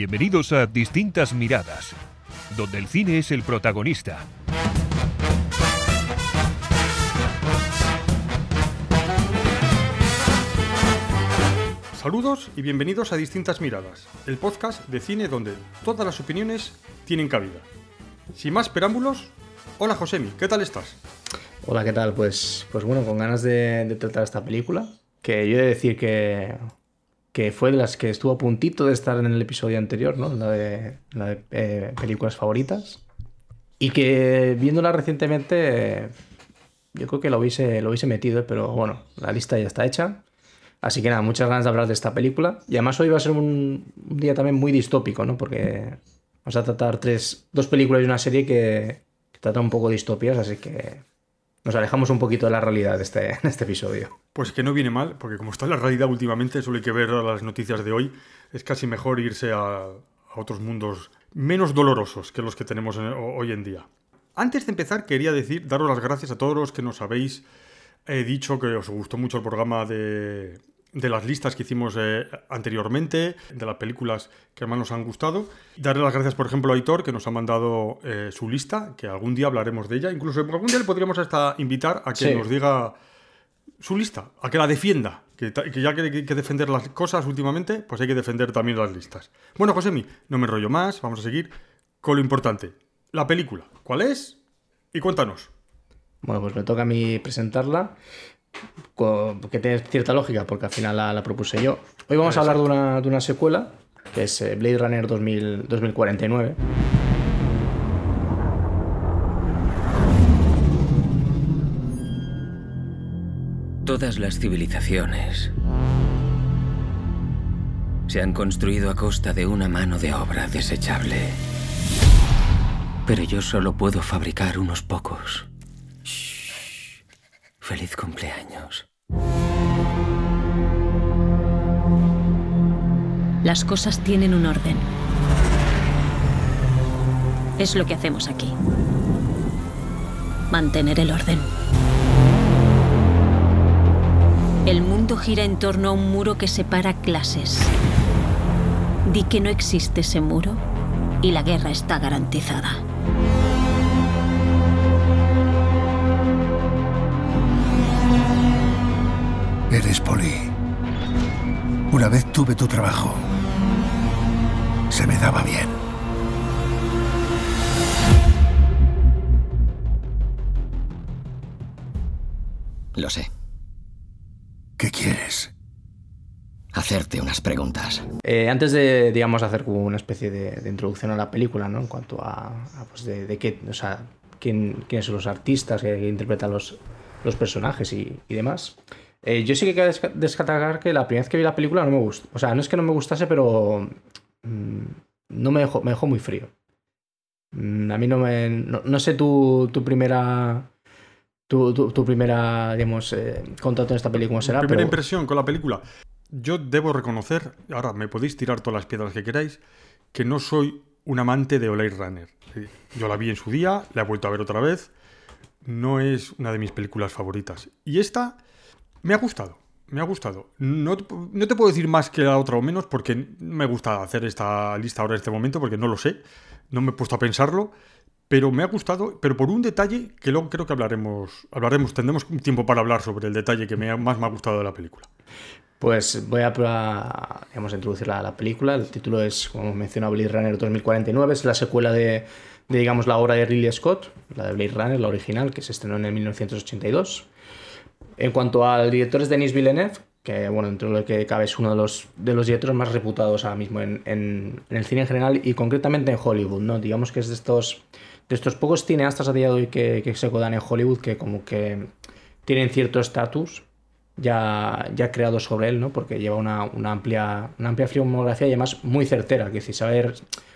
Bienvenidos a Distintas Miradas, donde el cine es el protagonista. Saludos y bienvenidos a Distintas Miradas, el podcast de cine donde todas las opiniones tienen cabida. Sin más preámbulos, hola Josemi, ¿qué tal estás? Hola, ¿qué tal? Pues, pues bueno, con ganas de, de tratar esta película, que yo he de decir que, que fue de las que estuvo a puntito de estar en el episodio anterior, ¿no? La de, la de eh, películas favoritas. Y que viéndola recientemente, yo creo que lo hubiese, lo hubiese metido, pero bueno, la lista ya está hecha. Así que nada, muchas ganas de hablar de esta película. Y además hoy va a ser un, día también muy distópico, ¿no? Porque vamos a tratar tres, dos películas y una serie que, que tratan un poco de distopías, así que nos alejamos un poquito de la realidad de este, de este episodio. Pues que no viene mal, porque como está la realidad últimamente, solo hay que ver las noticias de hoy, es casi mejor irse a, otros mundos menos dolorosos que los que tenemos en- hoy en día. Antes de empezar, quería decir, daros las gracias a todos los que nos habéis eh, dicho que os gustó mucho el programa de, de las listas que hicimos eh, anteriormente, de las películas que más nos han gustado. Darle las gracias, por ejemplo, a Aitor, que nos ha mandado eh, su lista, que algún día hablaremos de ella. Incluso algún día le podríamos hasta invitar a que Sí. nos diga su lista, a que la defienda. Que, ya que hay que defender las cosas últimamente, pues hay que defender también las listas. Bueno, Josemi, no me enrollo más, vamos a seguir con lo importante. La película, ¿cuál es? Y cuéntanos. Bueno, pues me toca a mí presentarla, que tiene cierta lógica, porque al final la, la propuse yo. Hoy vamos a hablar de una, de una secuela, que es eh, Blade Runner 2000 2049. Todas las civilizaciones se han construido a costa de una mano de obra desechable. Pero yo solo puedo fabricar unos pocos. Shh. Feliz cumpleaños. Las cosas tienen un orden. Es lo que hacemos aquí. Mantener el orden. El mundo gira en torno a un muro que separa clases. Di que no existe ese muro y la guerra está garantizada. Eres Poli. Una vez tuve tu trabajo. Se me daba bien. Lo sé. ¿Qué quieres? Hacerte unas preguntas. Eh, antes de, digamos, hacer como una especie de, de introducción a la película, ¿no? En cuanto a, a, pues de, de qué, o sea, quién, quiénes son los artistas que, que interpretan los, los personajes y, y demás. Eh, yo sí que quiero destacar que la primera vez que vi la película no me gustó. O sea, no es que no me gustase, pero mm, no me dejó, me dejó muy frío. Mm, a mí no me. No, no sé tu, tu primera. Tu, tu, tu primera, digamos, eh, contacto en esta película cómo será. Primera pero- impresión con la película. Yo debo reconocer, ahora me podéis tirar todas las piedras que queráis, que no soy un amante de Blade Runner. Sí, Yo la vi en su día, la he vuelto a ver otra vez. No es una de mis películas favoritas. Y esta me ha gustado. Me ha gustado. No, no te puedo decir más que la otra o menos porque me gusta hacer esta lista ahora en este momento porque no lo sé. No me he puesto a pensarlo. Pero me ha gustado, pero por un detalle que luego creo que hablaremos, hablaremos, tendremos tiempo para hablar sobre el detalle que me ha- más me ha gustado de la película. Pues voy a, a, digamos, a introducir la, la película. El título es, como mencionaba, Blade Runner 2049. Es la secuela de, de, digamos, la obra de Ridley Scott, la de Blade Runner, la original, que se estrenó en el 1982. En cuanto al director es Denis Villeneuve, que, bueno, dentro de lo que cabe es uno de los, de los directores más reputados ahora mismo en, en- el cine en general y concretamente en Hollywood, ¿no? Digamos que es de estos, de estos pocos cineastas a día de hoy que, que se codan en Hollywood que como que tienen cierto estatus ya, ya creado sobre él, ¿no? Porque lleva una, una amplia, una amplia filmografía y además muy certera, que decir, saber, al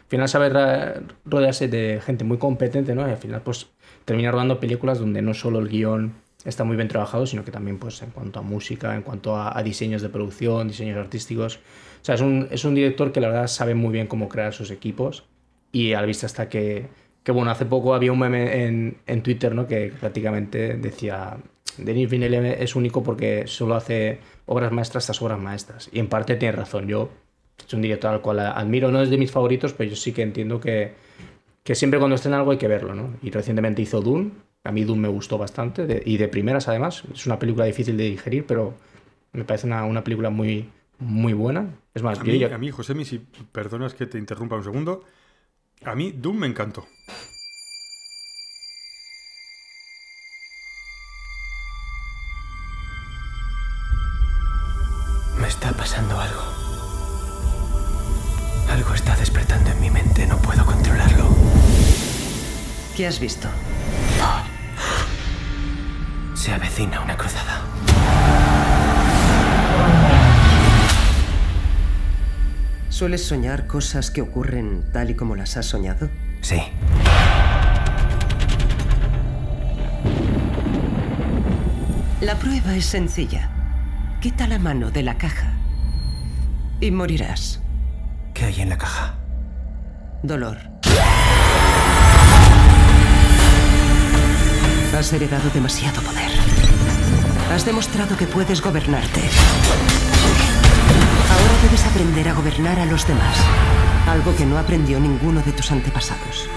final saber rodearse de gente muy competente, ¿no? Y al final, pues, termina rodando películas donde no solo el guion está muy bien trabajado, sino que también, pues, en cuanto a música, en cuanto a, a diseños de producción, diseños artísticos. O sea, es un, es un director que la verdad sabe muy bien cómo crear sus equipos y a la vista está que, que bueno, hace poco había un meme en, en Twitter, ¿no? Que prácticamente decía, Denis Villeneuve es único porque solo hace obras maestras tras obras maestras. Y en parte tiene razón. Yo es un director al cual admiro, no es de mis favoritos, pero yo sí que entiendo que, que siempre cuando en algo hay que verlo, ¿no? Y recientemente hizo Dune, a mí Dune me gustó bastante, de- y de primeras además, es una película difícil de digerir, pero me parece una, una película muy, muy buena. Es más, A yo mí, ya- a mí, Josemi, si perdonas que te interrumpa un segundo, a mí Doom me encantó. Me está pasando algo. Algo está despertando en mi mente, no puedo controlarlo. ¿Qué has visto? Se avecina una cruzada. ¿Sueles soñar cosas que ocurren tal y como las has soñado? Sí. La prueba es sencilla. Quita la mano de la caja y morirás. ¿Qué hay en la caja? Dolor. Has heredado demasiado poder. Has demostrado que puedes gobernarte. Ahora debes aprender a gobernar a los demás. Algo que no aprendió ninguno de tus antepasados.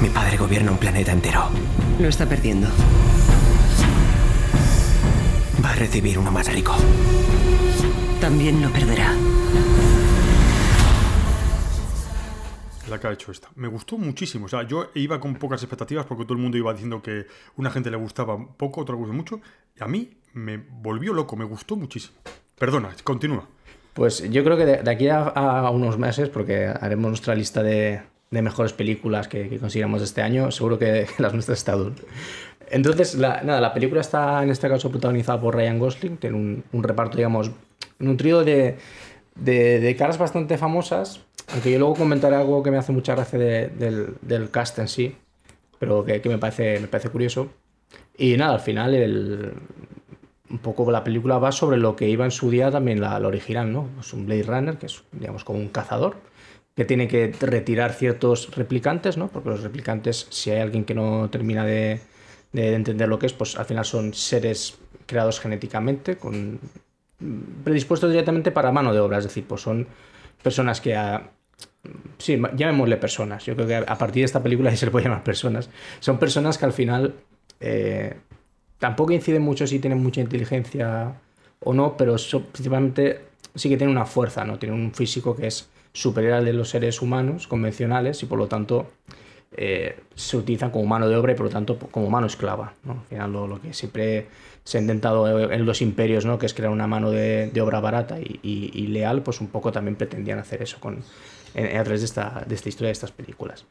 Mi padre gobierna un planeta entero. Lo está perdiendo. Va a recibir uno más rico. También lo perderá. La que ha hecho esta. Me gustó muchísimo. O sea, yo iba con pocas expectativas porque todo el mundo iba diciendo que una gente le gustaba poco, otra le gustó mucho. Y a mí me volvió loco, me gustó muchísimo. Perdona, continúa. Pues yo creo que de, de aquí a, a unos meses, porque haremos nuestra lista de, de mejores películas que, que consideramos de este año, seguro que las nuestras está Dune. Entonces, la, nada, la película está en este caso protagonizada por Ryan Gosling, tiene un, un reparto, digamos, nutrido de, de, de caras bastante famosas, aunque yo luego comentaré algo que me hace mucha gracia de- del, del cast en sí, pero que, que me, parece, me parece curioso. Y nada, al final el, un poco la película va sobre lo que iba en su día también la, la original, ¿no? Es un Blade Runner, que es, digamos, como un cazador, que tiene que retirar ciertos replicantes, ¿no? Porque los replicantes, si hay alguien que no termina de, de entender lo que es, pues al final son seres creados genéticamente, con predispuestos directamente para mano de obra, es decir, pues son personas que Sí, llamémosle personas. Yo creo que a partir de esta película ya se le puede llamar personas. Son personas que al final eh, tampoco inciden mucho si tienen mucha inteligencia o no, pero principalmente sí que tienen una fuerza, ¿no? Tienen un físico que es superior al de los seres humanos convencionales y por lo tanto eh, se utilizan como mano de obra y por lo tanto como mano esclava. ¿no? Al final lo, lo que siempre se ha intentado en los imperios, ¿no? que es crear una mano de, de obra barata y, y- y leal, pues un poco también pretendían hacer eso con, a través de esta, de esta historia, de estas películas.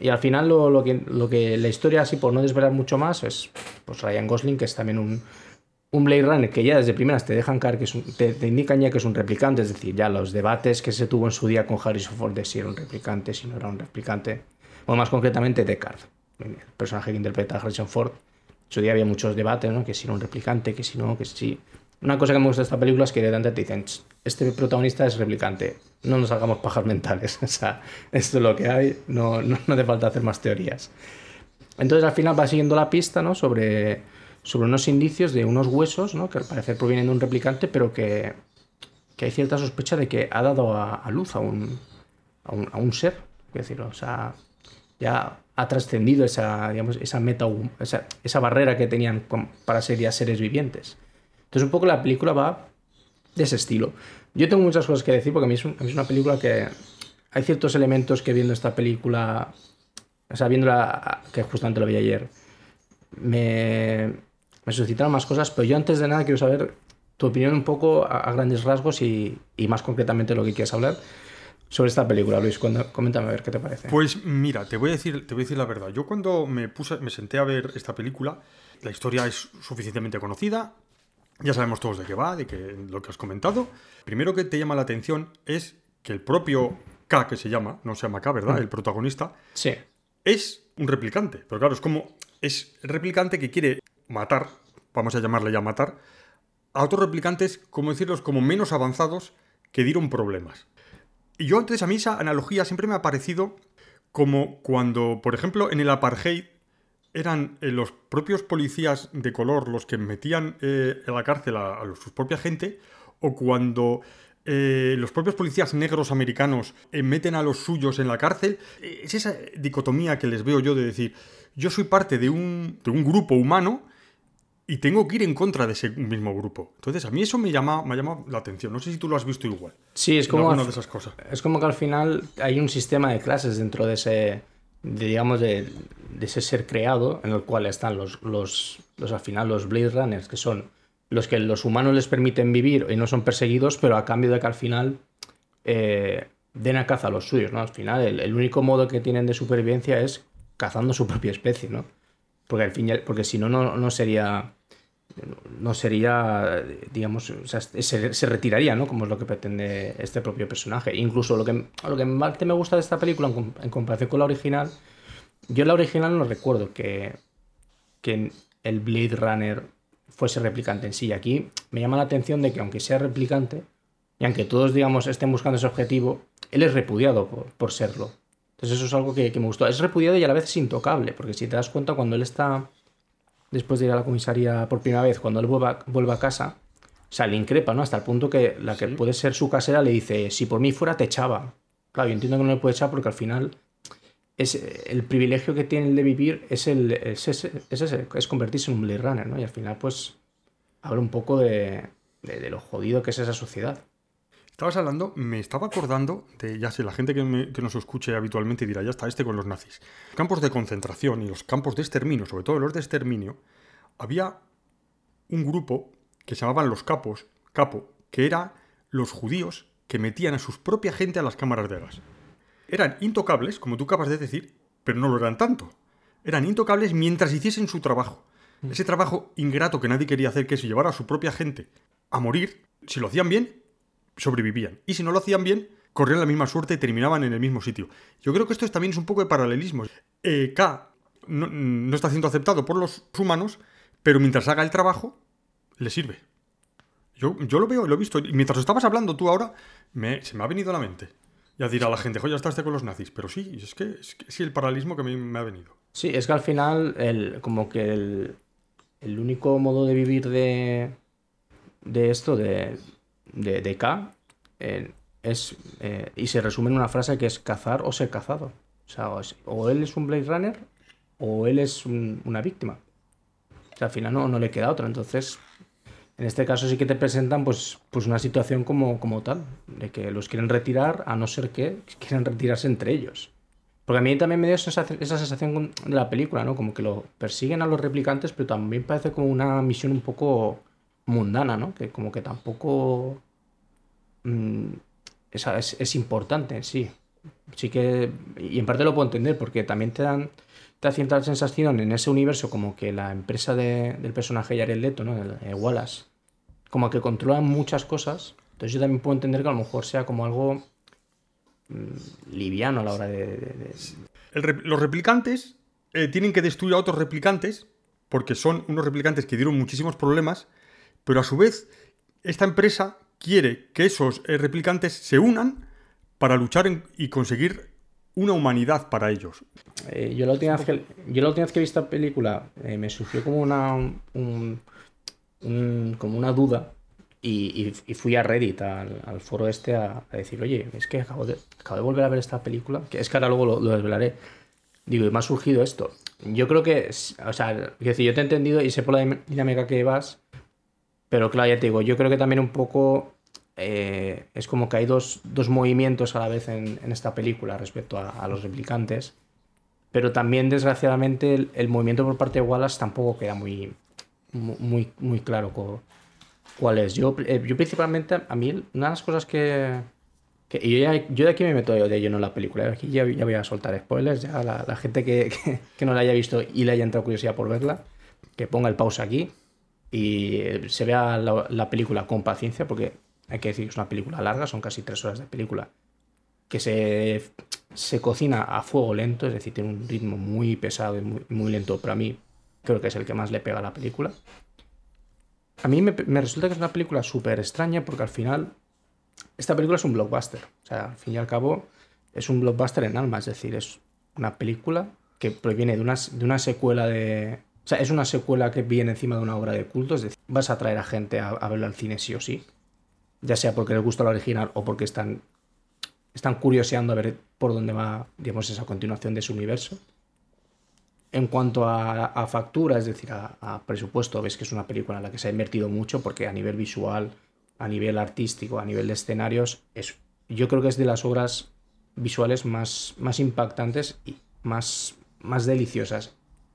Y al final lo, lo que, lo que la historia, así por no desvelar mucho más, es pues Ryan Gosling, que es también un, un Blade Runner que ya desde primeras te dejan caer que es un- te, te indican ya que es un replicante, es decir, ya los debates que se tuvo en su día con Harrison Ford de si era un replicante, si no era un replicante, o más concretamente Deckard, el personaje que interpreta a Harrison Ford. En su día había muchos debates, ¿no? Que si era un replicante, que si no, que si... Una cosa que me gusta de esta película es que de repente te dicen, "Ch, este protagonista es replicante, no nos hagamos pajas mentales, o sea, esto es lo que hay, no, no, hace falta hacer más teorías. Entonces al final va siguiendo la pista ¿no? sobre, sobre unos indicios de unos huesos ¿no? que al parecer provienen de un replicante, pero que, que hay cierta sospecha de que ha dado a, luz a un, a un, a un ser. Quiero decir, o sea, ya ha trascendido esa, digamos, esa meta, esa, esa barrera que tenían para ser ya seres vivientes. Entonces un poco la película va de ese estilo. Yo tengo muchas cosas que decir porque a mí es, una película que hay ciertos elementos que viendo esta película, o sea, viéndola, que justamente lo vi ayer, me, me suscitaron más cosas, pero yo antes de nada quiero saber tu opinión un poco a, grandes rasgos y, más concretamente lo que quieres hablar sobre esta película, Luis. Cuando, coméntame a ver qué te parece. Pues mira, te voy a decir, te voy a decir la verdad. Yo cuando me puse, me senté a ver esta película, la historia es suficientemente conocida. Ya sabemos todos de qué va, de que, lo que has comentado. Primero que te llama la atención es que el propio K, que se llama, no se llama K, ¿verdad? El protagonista, sí, es un replicante. Pero claro, es como. Es replicante que quiere matar, vamos a llamarle ya matar, a otros replicantes, como decirlos, como menos avanzados que dieron problemas. Y yo antes a mí esa analogía siempre me ha parecido como cuando, por ejemplo, en el apartheid eran eh, los propios policías de color los que metían eh, en la cárcel a, a su propia gente, o cuando eh, los propios policías negros americanos eh, meten a los suyos en la cárcel. Eh, Es esa dicotomía que les veo yo de decir, yo soy parte de un, de un grupo humano y tengo que ir en contra de ese mismo grupo. Entonces, a mí eso me llama, me llama la atención. No sé si tú lo has visto igual. Sí, es como, alguna de esas cosas. es como que al final hay un sistema de clases dentro de ese, de, digamos, de, ese ser creado en el cual están los, los, los, al final, los Blade Runners, que son los que los humanos les permiten vivir y no son perseguidos, pero a cambio de que al final eh, den a caza a los suyos, ¿no? Al final, el, único modo que tienen de supervivencia es cazando su propia especie, ¿no? Porque al fin porque si no, no no sería no sería, digamos, se, se retiraría, ¿no? Como es lo que pretende este propio personaje. Incluso lo que, lo que más me gusta de esta película en, com- en comparación con la original, yo la original no recuerdo que, que el Blade Runner fuese replicante en sí. Aquí me llama la atención de que aunque sea replicante, y aunque todos, digamos, estén buscando ese objetivo, él es repudiado por, por serlo. Entonces eso es algo que, que me gustó. Es repudiado y a la vez es intocable, porque si te das cuenta, cuando él está después de ir a la comisaría por primera vez, cuando él vuelva, vuelve a casa, o sea, le increpa, ¿no? Hasta el punto que la que puede ser su casera le dice, si por mí fuera, te echaba. Claro, yo entiendo que no le puede echar porque al final es el privilegio que tiene el de vivir es, el, es, ese- es, ese, es convertirse en un Blade Runner, ¿no? Y al final, pues, habla un poco de, de- de lo jodido que es esa sociedad. Estabas hablando, me estaba acordando de, ya sé, la gente que, me- que nos escuche habitualmente dirá, ya está, este con los nazis. Campos de concentración y los campos de exterminio, sobre todo los de exterminio, había un grupo que se llamaban los capos, capo, que era los judíos que metían a su propia gente a las cámaras de gas. Eran intocables, como tú acabas de decir, pero no lo eran tanto. Eran intocables mientras hiciesen su trabajo. Ese trabajo ingrato que nadie quería hacer, que es llevar a su propia gente a morir, si lo hacían bien, sobrevivían. Y si no lo hacían bien, corrían la misma suerte y terminaban en el mismo sitio. Yo creo que esto es- también es un poco de paralelismo. Eh, K no, está siendo aceptado por los humanos, pero mientras haga el trabajo, le sirve. Yo, yo lo veo, lo he visto. Y mientras estabas hablando tú ahora, me- se me ha venido a la mente. Ya dirá la gente, joder, ya estás con los nazis. Pero sí, es que es que- sí el paralelismo que me, me ha venido. Sí, es que al final, el, como que el, el único modo de vivir de, de esto, de, de, de K, eh, es, eh, y se resume en una frase que es cazar o ser cazado. O sea, o, él es un Blade Runner o él es un- una víctima. O sea, al final no, no le queda otra. Entonces, en este caso sí que te presentan pues, pues una situación como, como tal, de que los quieren retirar a no ser que quieran retirarse entre ellos. Porque a mí también me dio esa, esa sensación de la película, ¿no? Como que lo persiguen a los replicantes, pero también parece como una misión un poco mundana, ¿no? Que como que tampoco mm, es, importante en sí. Sí que, y en parte lo puedo entender, porque también te dan te da cierta sensación en ese universo como que la empresa de- del personaje Jared Leto, ¿no? El, eh, Wallace, como que controla muchas cosas. Entonces yo también puedo entender que a lo mejor sea como algo mm, liviano a la hora de- de- de, los replicantes eh, tienen que destruir a otros replicantes, porque son unos replicantes que dieron muchísimos problemas, pero a su vez, esta empresa quiere que esos eh, replicantes se unan para luchar en- y conseguir una humanidad para ellos. Eh, yo, la última vez que, yo la última vez que vi esta película eh, me surgió como una, un- un- como una duda y, y- y fui a Reddit, al, al foro este, a, a decir, oye, es que acabo de, acabo de volver a ver esta película, que es que ahora luego lo, lo desvelaré. Digo, y me ha surgido esto. Yo creo que, o sea, yo te he entendido y sé por la dinámica que vas, pero claro, ya te digo, yo creo que también un poco eh, es como que hay dos, dos movimientos a la vez en, en esta película respecto a, a los replicantes. Pero también, desgraciadamente, el, el movimiento por parte de Wallace tampoco queda muy, mu- muy, muy claro cuál es. Yo, eh, yo principalmente, a mí, una de las cosas que... que- y yo, ya- yo de aquí me meto de lleno en la película. ¿eh? Aquí ya, ya voy a soltar spoilers. Ya la, la gente que, que- que no la haya visto y le haya entrado curiosidad por verla, que ponga el pausa aquí y eh, se vea la, la película con paciencia, porque hay que decir que es una película larga, son casi tres horas de película, que se, se cocina a fuego lento, es decir, tiene un ritmo muy pesado y muy, muy lento, pero a mí creo que es el que más le pega a la película. A mí me, me resulta que es una película súper extraña porque al final esta película es un blockbuster. O sea, al fin y al cabo es un blockbuster en alma, es decir, es una película que proviene de una, de una secuela de... O sea, es una secuela que viene encima de una obra de culto, es decir, vas a traer a gente a, a verla al cine sí o sí. ya sea porque les gusta la original o porque están, están curioseando a ver por dónde va, digamos, esa continuación de su universo. En cuanto a, a factura, es decir, a, a, presupuesto, ves que es una película en la que se ha invertido mucho porque a nivel visual, a nivel artístico, a nivel de escenarios, es, yo creo que es de las obras visuales más, más impactantes y más, más deliciosas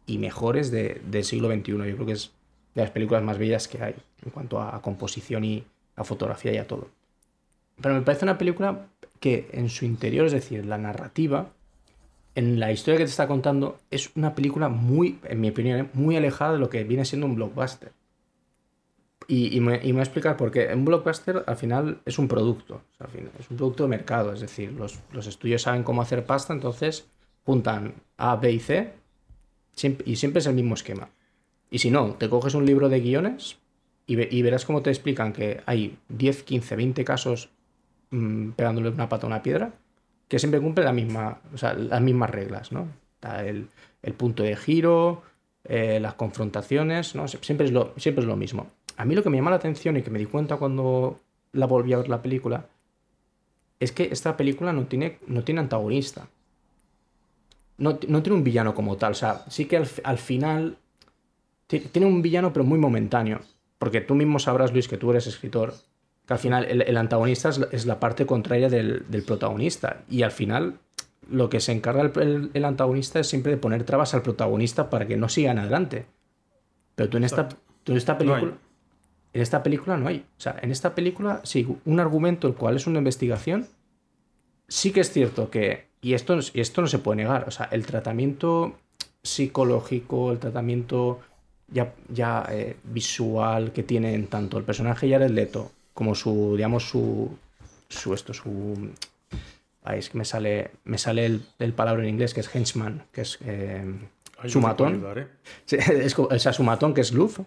y mejores de, del siglo XXI. Yo creo que es de las películas más bellas que hay en cuanto a, composición y a fotografía y a todo. Pero me parece una película que en su interior, es decir, la narrativa, en la historia que te está contando, es una película muy, en mi opinión, ¿eh? muy alejada de lo que viene siendo un blockbuster. Y, y, me, voy a explicar por qué. Un blockbuster al final es un producto, al final, es un producto de mercado, es decir, los, los, estudios saben cómo hacer pasta, entonces juntan A, B y C y siempre es el mismo esquema. Y si no, te coges un libro de guiones y, ve, y verás cómo te explican que hay 10, 15, 20 casos mmm, pegándole una pata a una piedra que siempre cumple la misma, las mismas reglas, ¿no? El, el punto de giro, eh, las confrontaciones, ¿no? Siempre es, lo, siempre es lo mismo. A mí lo que me llama la atención y que me di cuenta cuando la volví a ver la película es que esta película no tiene, no tiene antagonista. No, no tiene un villano como tal. O sea, sí que al, al final tiene un villano, pero muy momentáneo. Porque tú mismo sabrás, Luis, que tú eres escritor, que al final el, el antagonista es la, es la, parte contraria del, del, protagonista. Y al final lo que se encarga el, el, el, antagonista es siempre de poner trabas al protagonista para que no sigan adelante. Pero tú en esta, tú en esta película... No en esta película no hay. O sea, en esta película, sí, un argumento el cual es una investigación, sí que es cierto que, y esto, y esto no se puede negar, o sea, el tratamiento psicológico, el tratamiento ya, ya eh, visual que tienen tanto el personaje Jared Leto como su, digamos, su, su esto, su... Ay, es que me sale, me sale el, el palabra en inglés que es henchman, que es eh, su matón. Ayudar, ¿eh? sí, es, o sea, su matón, que es Luff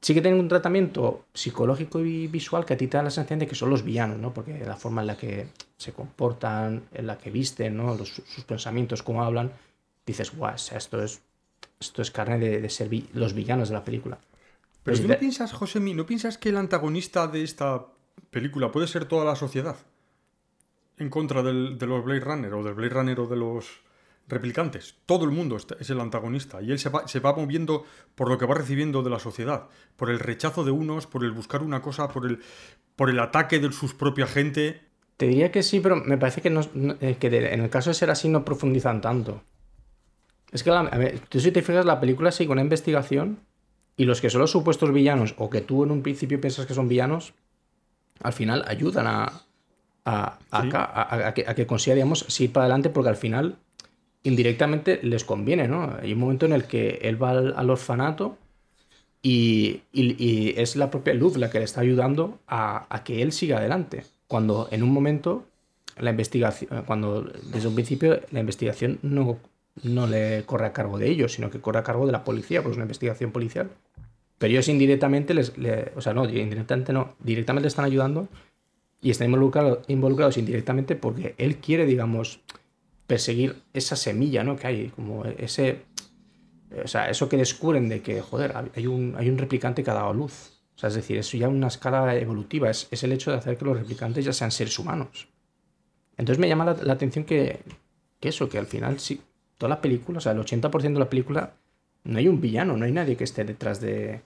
sí que tienen un tratamiento psicológico y visual que a ti te da la sensación de que son los villanos, ¿no? Porque la forma en la que se comportan, en la que visten, ¿no? Los, sus pensamientos, cómo hablan, dices, guau, o sea, esto es, esto es carne de, de ser vi los villanos de la película. Pero tú no piensas, José, ¿no piensas que el antagonista de esta película puede ser toda la sociedad? En contra del, de los Blade Runner o del Blade Runner o de los replicantes. Todo el mundo es el antagonista y él se va, se va, moviendo por lo que va recibiendo de la sociedad, por el rechazo de unos, por el buscar una cosa, por el, por el ataque de su propia gente. Te diría que sí, pero me parece que, no, que de, en el caso de ser así no profundizan tanto. Es que la, a ver, tú si te fijas, la película sigue una investigación y los que son los supuestos villanos o que tú en un principio piensas que son villanos, al final ayudan a, a, a, sí. a, a que, que consiga, digamos, seguir para adelante porque al final indirectamente les conviene, ¿no? Hay un momento en el que él va al, al orfanato y, y, y, es la propia Luz la que le está ayudando a, a, que él siga adelante. Cuando en un momento la investigación, cuando desde un principio la investigación no, no le corre a cargo de ellos, sino que corre a cargo de la policía, pues es una investigación policial. Pero ellos indirectamente les, le, o sea, no, indirectamente no, directamente están ayudando y están involucrados, involucrados indirectamente porque él quiere, digamos, perseguir esa semilla, ¿no? Que hay, como ese. O sea, eso que descubren de que, joder, hay un, hay un replicante que ha dado luz. O sea, es decir, eso ya una escala evolutiva, es, es el hecho de hacer que los replicantes ya sean seres humanos. Entonces me llama la, atención que, eso, que al final, sí, toda la película, o sea, el 80% de la película, no hay un villano, no hay nadie que esté detrás de,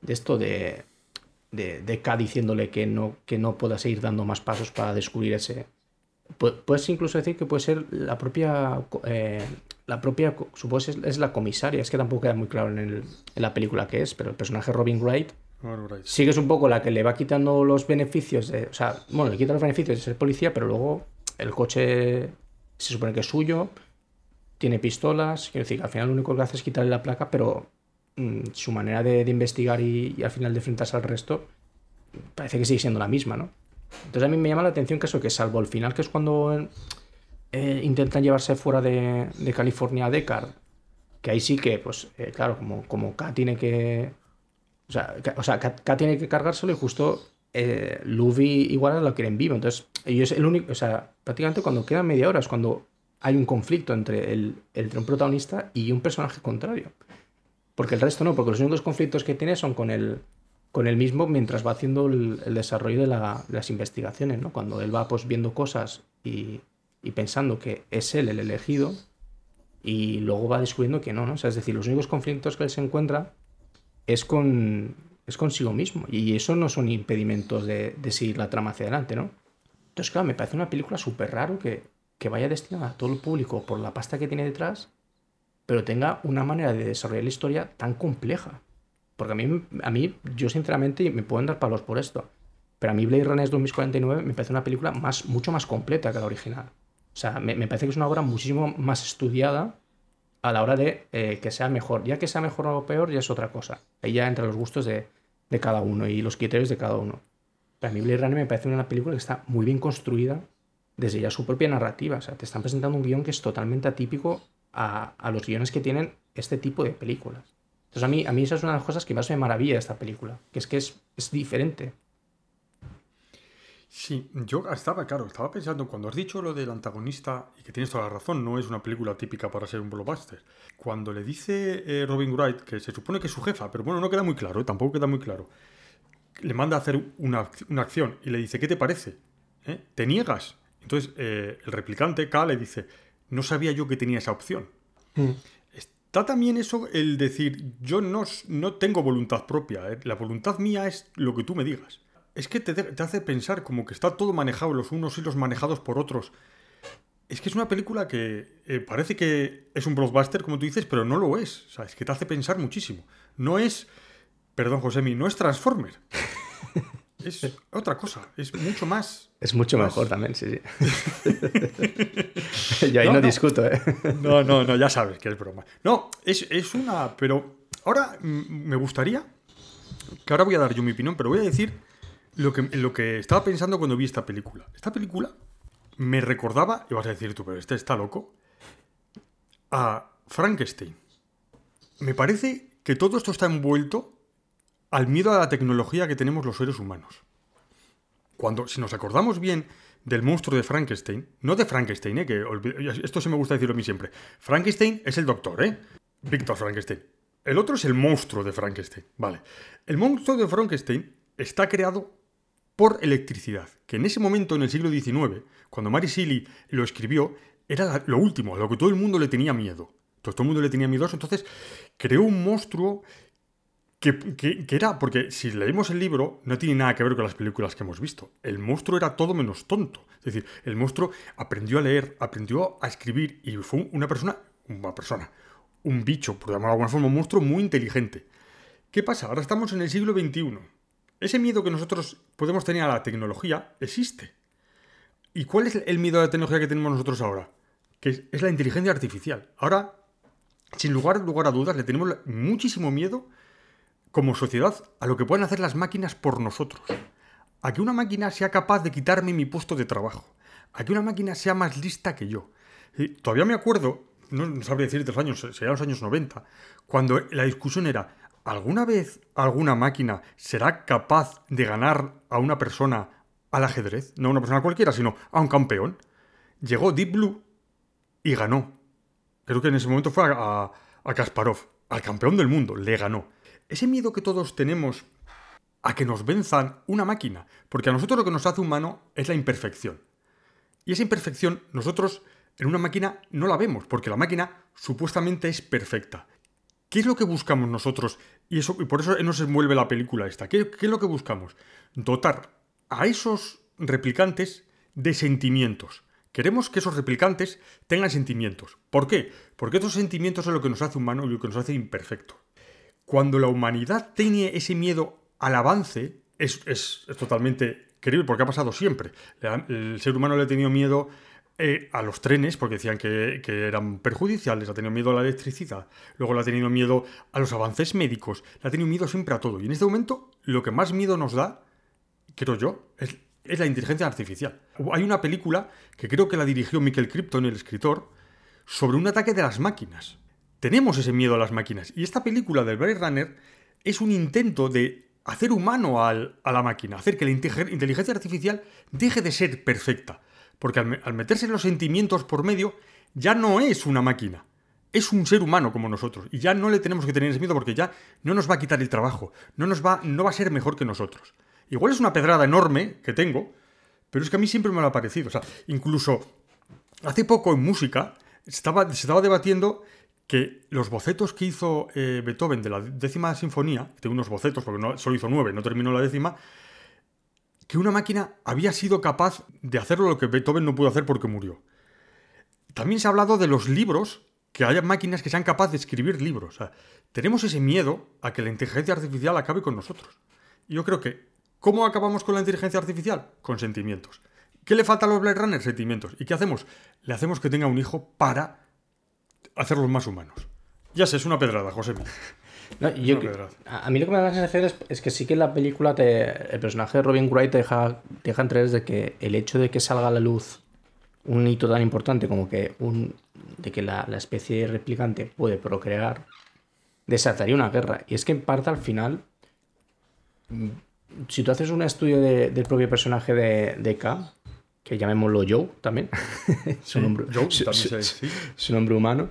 de esto de, de, de K diciéndole que no, que no pueda seguir dando más pasos para descubrir ese, Puedes incluso decir que puede ser la propia. Eh, la propia. Supongo es, es la comisaria. Es que tampoco queda muy claro en, el, en, la película que es, pero el personaje Robin Wright. Right. Sí que es un poco la que le va quitando los beneficios. De, o sea, bueno, le quita los beneficios de ser policía, pero luego el coche se supone que es suyo. Tiene pistolas. Quiero decir, al final lo único que hace es quitarle la placa, pero mmm, su manera de, de investigar y, y al final de enfrentarse al resto parece que sigue siendo la misma, ¿no? Entonces a mí me llama la atención que eso, que salvo el final, que es cuando eh, intentan llevarse fuera de, California a Deckard, que ahí sí que, pues, eh, claro, como, como K tiene que... O sea, K, o sea, K, tiene que cargárselo y justo eh, Luffy igual lo quieren vivo. Entonces, ellos el único... O sea, prácticamente cuando queda media hora es cuando hay un conflicto entre, el, entre un protagonista y un personaje contrario. Porque el resto no, porque los únicos conflictos que tiene son con el, con él mismo mientras va haciendo el, desarrollo de, la- de las investigaciones, ¿no? Cuando él va pues viendo cosas y, y pensando que es él el elegido y luego va descubriendo que no, ¿no? O sea, es decir, los únicos conflictos que él se encuentra es con es consigo mismo y eso no son impedimentos de, de seguir la trama hacia adelante, ¿no? Entonces, claro, me parece una película súper raro que, que vaya destinada a todo el público por la pasta que tiene detrás, pero tenga una manera de desarrollar la historia tan compleja. Porque a mí, a mí yo sinceramente, me pueden dar palos por esto, pero a mí Blade Runner 2049 me parece una película más, mucho más completa que la original. O sea, me, parece que es una obra muchísimo más estudiada a la hora de eh, que sea mejor. Ya que sea mejor o peor, ya es otra cosa. Ahí ya entre los gustos de, de cada uno y los criterios de cada uno. Para mí Blade Runner me parece una película que está muy bien construida desde ya su propia narrativa. O sea, te están presentando un guion que es totalmente atípico a, a los guiones que tienen este tipo de películas. Entonces a mí, a mí esa es una de las cosas que más me maravilla de esta película, que es que es, es diferente. Sí, yo estaba, claro, estaba pensando, cuando has dicho lo del antagonista, y que tienes toda la razón, no es una película típica para ser un blockbuster. Cuando le dice eh, Robin Wright, que se supone que es su jefa, pero bueno, no queda muy claro, ¿eh? tampoco queda muy claro, le manda a hacer una, una acción y le dice, ¿qué te parece? ¿Eh? ¿Te niegas? Entonces eh, el replicante K le dice, no sabía yo que tenía esa opción. Está también eso el decir, yo no, no tengo voluntad propia, ¿eh? la voluntad mía es lo que tú me digas. Es que te, te hace pensar como que está todo manejado, los unos y los manejados por otros. Es que es una película que eh, parece que es un blockbuster, como tú dices, pero no lo es. O sea, es que te hace pensar muchísimo. No es, perdón Josemi, no es Transformer. Es otra cosa, es mucho más. Es mucho más- mejor también, sí, sí. Yo ahí No, no, no. discuto, ¿eh? No, no, no, ya sabes que es broma. No, es, es una. Pero ahora me gustaría. Que ahora voy a dar yo mi opinión, pero voy a decir lo que, lo que estaba pensando cuando vi esta película. Esta película me recordaba, y vas a decir tú, pero este está loco, a Frankenstein. Me parece que todo esto está envuelto al miedo a la tecnología que tenemos los seres humanos. Cuando, si nos acordamos bien del monstruo de Frankenstein, no de Frankenstein, ¿eh? que esto se me gusta decirlo a mí siempre. Frankenstein es el doctor, ¿eh? Víctor Frankenstein. El otro es el monstruo de Frankenstein, vale. El monstruo de Frankenstein está creado por electricidad, que en ese momento, en el siglo XIX, cuando Mary Shelley lo escribió, era lo último, a lo que todo el mundo le tenía miedo. Todo, todo el mundo le tenía miedo entonces creó un monstruo que, era, porque si leemos el libro, no tiene nada que ver con las películas que hemos visto. El monstruo era todo menos tonto. Es decir, el monstruo aprendió a leer, aprendió a escribir y fue una persona, una persona, un bicho, por llamarlo de alguna forma, un monstruo muy inteligente. ¿Qué pasa? Ahora estamos en el siglo XXI. Ese miedo que nosotros podemos tener a la tecnología existe. ¿Y cuál es el miedo a la tecnología que tenemos nosotros ahora? Que es, la inteligencia artificial. Ahora, sin lugar a dudas, le tenemos muchísimo miedo como sociedad a lo que pueden hacer las máquinas por nosotros. A que una máquina sea capaz de quitarme mi puesto de trabajo. A que una máquina sea más lista que yo. Y todavía me acuerdo, no, sabría decirte los años, serían los años 90, cuando la discusión era, ¿alguna vez alguna máquina será capaz de ganar a una persona al ajedrez? No a una persona cualquiera, sino a un campeón. Llegó Deep Blue y ganó. Creo que en ese momento fue a, a- a Kasparov, al campeón del mundo, le ganó. Ese miedo que todos tenemos a que nos venzan una máquina, porque a nosotros lo que nos hace humano es la imperfección. Y esa imperfección nosotros en una máquina no la vemos, porque la máquina supuestamente es perfecta. ¿Qué es lo que buscamos nosotros? Y, eso, por eso nos envuelve la película esta. ¿Qué, qué es lo que buscamos? Dotar a esos replicantes de sentimientos. Queremos que esos replicantes tengan sentimientos. ¿Por qué? Porque esos sentimientos son lo que nos hace humano y lo que nos hace imperfecto. Cuando la humanidad tiene ese miedo al avance, es, es- es totalmente creíble, porque ha pasado siempre. El ser humano le ha tenido miedo eh, a los trenes, porque decían que, que eran perjudiciales, ha tenido miedo a la electricidad, luego le ha tenido miedo a los avances médicos, le ha tenido miedo siempre a todo. Y en este momento, lo que más miedo nos da, creo yo, es, la inteligencia artificial. Hay una película que creo que la dirigió Michael Crichton, el escritor, sobre un ataque de las máquinas. Tenemos ese miedo a las máquinas. Y esta película del Blade Runner es un intento de hacer humano a la máquina, hacer que la inte- inteligencia artificial deje de ser perfecta. Porque al, me- al meterse los sentimientos por medio, ya no es una máquina. es un ser humano como nosotros. Y ya no le tenemos que tener ese miedo porque ya no nos va a quitar el trabajo. No, nos va, no va a ser mejor que nosotros. Igual es una pedrada enorme que tengo, pero es que a mí siempre me lo ha parecido. O sea, incluso hace poco en música estaba, se estaba debatiendo que los bocetos que hizo eh, Beethoven de la décima sinfonía, tengo unos bocetos porque no, solo hizo nueve, no terminó la décima, que una máquina había sido capaz de hacer lo que Beethoven no pudo hacer porque murió. También se ha hablado de los libros, que haya máquinas que sean capaces de escribir libros. O tenemos ese miedo a que la inteligencia artificial acabe con nosotros. Y yo creo que, ¿cómo acabamos con la inteligencia artificial? Con sentimientos. ¿Qué le falta a los Blade Runner? Sentimientos. ¿Y qué hacemos? Le hacemos que tenga un hijo para hacerlos más humanos. Ya sé, es una pedrada, José. No, yo, a mí lo que me da la sensación es, es, que sí que en la película te, el personaje de Robin Wright te deja, te deja entrever de que el hecho de que salga a la luz un hito tan importante como que un de que la, la especie replicante puede procrear desataría una guerra. Y es que en parte al final, mm, si tú haces un estudio de, del propio personaje de, de K, que llamémoslo Joe también, su, nombre, Joe, su, también su- nombre humano,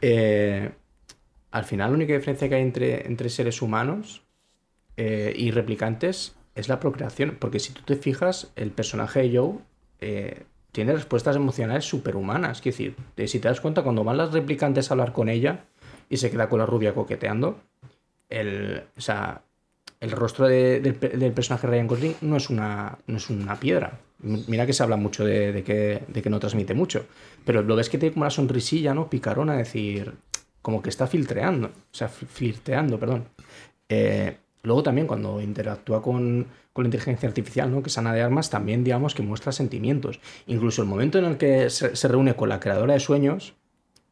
eh, al final la única diferencia que hay entre, entre seres humanos eh, y replicantes es la procreación. Porque si tú te fijas, el personaje de Joe eh, tiene respuestas emocionales superhumanas. Es decir, si te das cuenta, cuando van las replicantes a hablar con ella y se queda con la rubia coqueteando, el, o sea, el rostro de- del, del personaje Ryan Gosling no es una, no es una piedra. Mira que se habla mucho de, que, de que no transmite mucho. Pero lo ves que tiene como una sonrisilla, ¿no? Picarona, es decir, como que está filtreando. O sea, fl- flirteando, perdón. Eh, luego también cuando interactúa con, con la inteligencia artificial, ¿no? Que es Ana de Armas, también digamos que muestra sentimientos. Incluso el momento en el que se, se reúne con la creadora de sueños,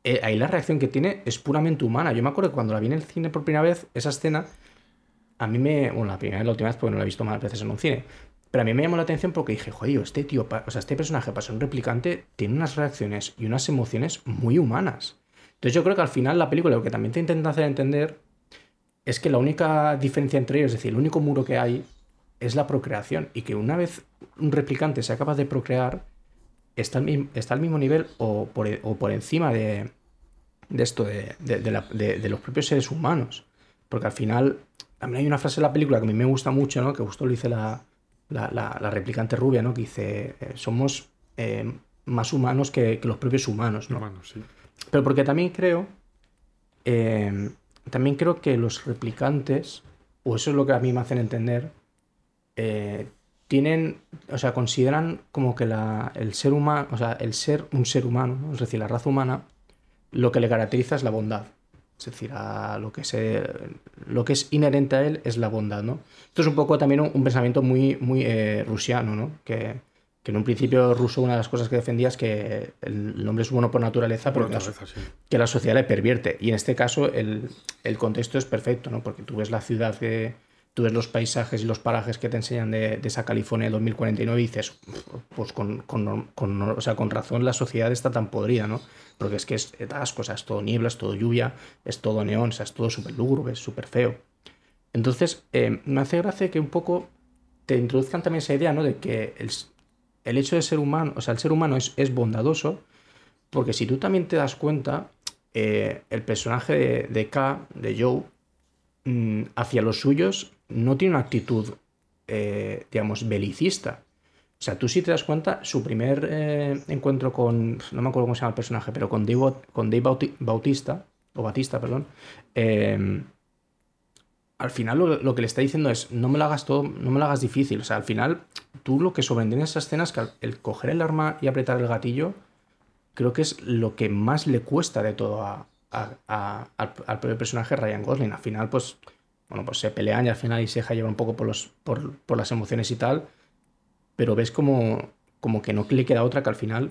eh, ahí la reacción que tiene es puramente humana. Yo me acuerdo que cuando la vi en el cine por primera vez, esa escena, a mí me. Bueno, la primera vez, la última vez, porque no la he visto más veces en un cine. Pero a mí me llamó la atención porque dije, joder, este tío, o sea, este personaje para ser un replicante tiene unas reacciones y unas emociones muy humanas. Entonces yo creo que al final la película lo que también te intenta hacer entender es que la única diferencia entre ellos, es decir, el único muro que hay es la procreación. Y que una vez un replicante sea capaz de procrear, está al, está al mismo nivel o por, e- o por encima de, de esto, de, de- de de- de los propios seres humanos. Porque al final, también hay una frase en la película que a mí me gusta mucho, ¿no? Que justo lo dice la, la, la- la replicante rubia, ¿no? Que dice, eh, somos eh, más humanos que, que los propios humanos, ¿no? Humanos, sí. Pero porque también creo. eh, también creo que los replicantes, o eso es lo que a mí me hacen entender, tienen. O sea, consideran como que la, el ser humano. O sea, el ser un ser humano, ¿no? es decir, la raza humana, lo que le caracteriza es la bondad. Es decir, a lo que se. lo que es inherente a él es la bondad, ¿no? Esto es un poco también un, un pensamiento muy, muy eh, rusiano, ¿no? Que, que en un principio ruso una de las cosas que defendía es que el hombre es bueno por naturaleza, pero Por que la, naturaleza, sí. que la sociedad le pervierte. Y en este caso el, el contexto es perfecto, ¿no? Porque tú ves la ciudad, que, tú ves los paisajes y los parajes que te enseñan de, esa California de 2049 y dices, pues con, con- con- o sea, con razón la sociedad está tan podrida, ¿no? Porque es que es, asco, o es todo niebla, es todo lluvia, es todo neón, o sea, es todo súper lúgubre, es súper feo. Entonces, eh, me hace gracia que un poco te introduzcan también esa idea, ¿no? De que el, el hecho de ser humano, o sea, el ser humano es, es bondadoso, porque si tú también te das cuenta, eh, el personaje de, de K, de Joe, mm, hacia los suyos no tiene una actitud, eh, digamos, belicista. O sea, tú si te das cuenta, su primer eh, encuentro con, no me acuerdo cómo se llama el personaje, pero con Dave, con Dave Bauti- Bautista, o Batista, perdón, eh, al final lo, lo que le está diciendo es, no me lo hagas todo, no me lo hagas difícil. O sea, al final, tú lo que sobreentiende esa escena es que el coger el arma y apretar el gatillo, creo que es lo que más le cuesta de todo a- al, al personaje Ryan Gosling. Al final, pues, bueno, pues se pelean y al final deja llevar un poco por, las emociones y tal. Pero ves como, como que no le queda otra que al final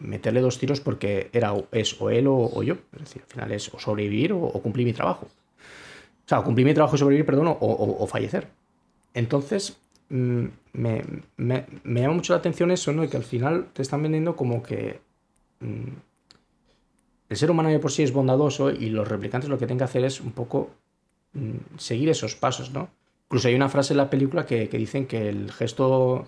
meterle dos tiros porque era, es o él o, yo. Es decir, al final es o sobrevivir o, cumplir mi trabajo. O sea, cumplir mi trabajo y sobrevivir, perdón, o, fallecer. Entonces, mm, me, me- llama mucho la atención eso, ¿no? Y que al final te están vendiendo como que mm, el ser humano de por sí es bondadoso y los replicantes lo que tienen que hacer es un poco seguir esos pasos, ¿no? Incluso hay una frase en la película que, que dicen que el gesto,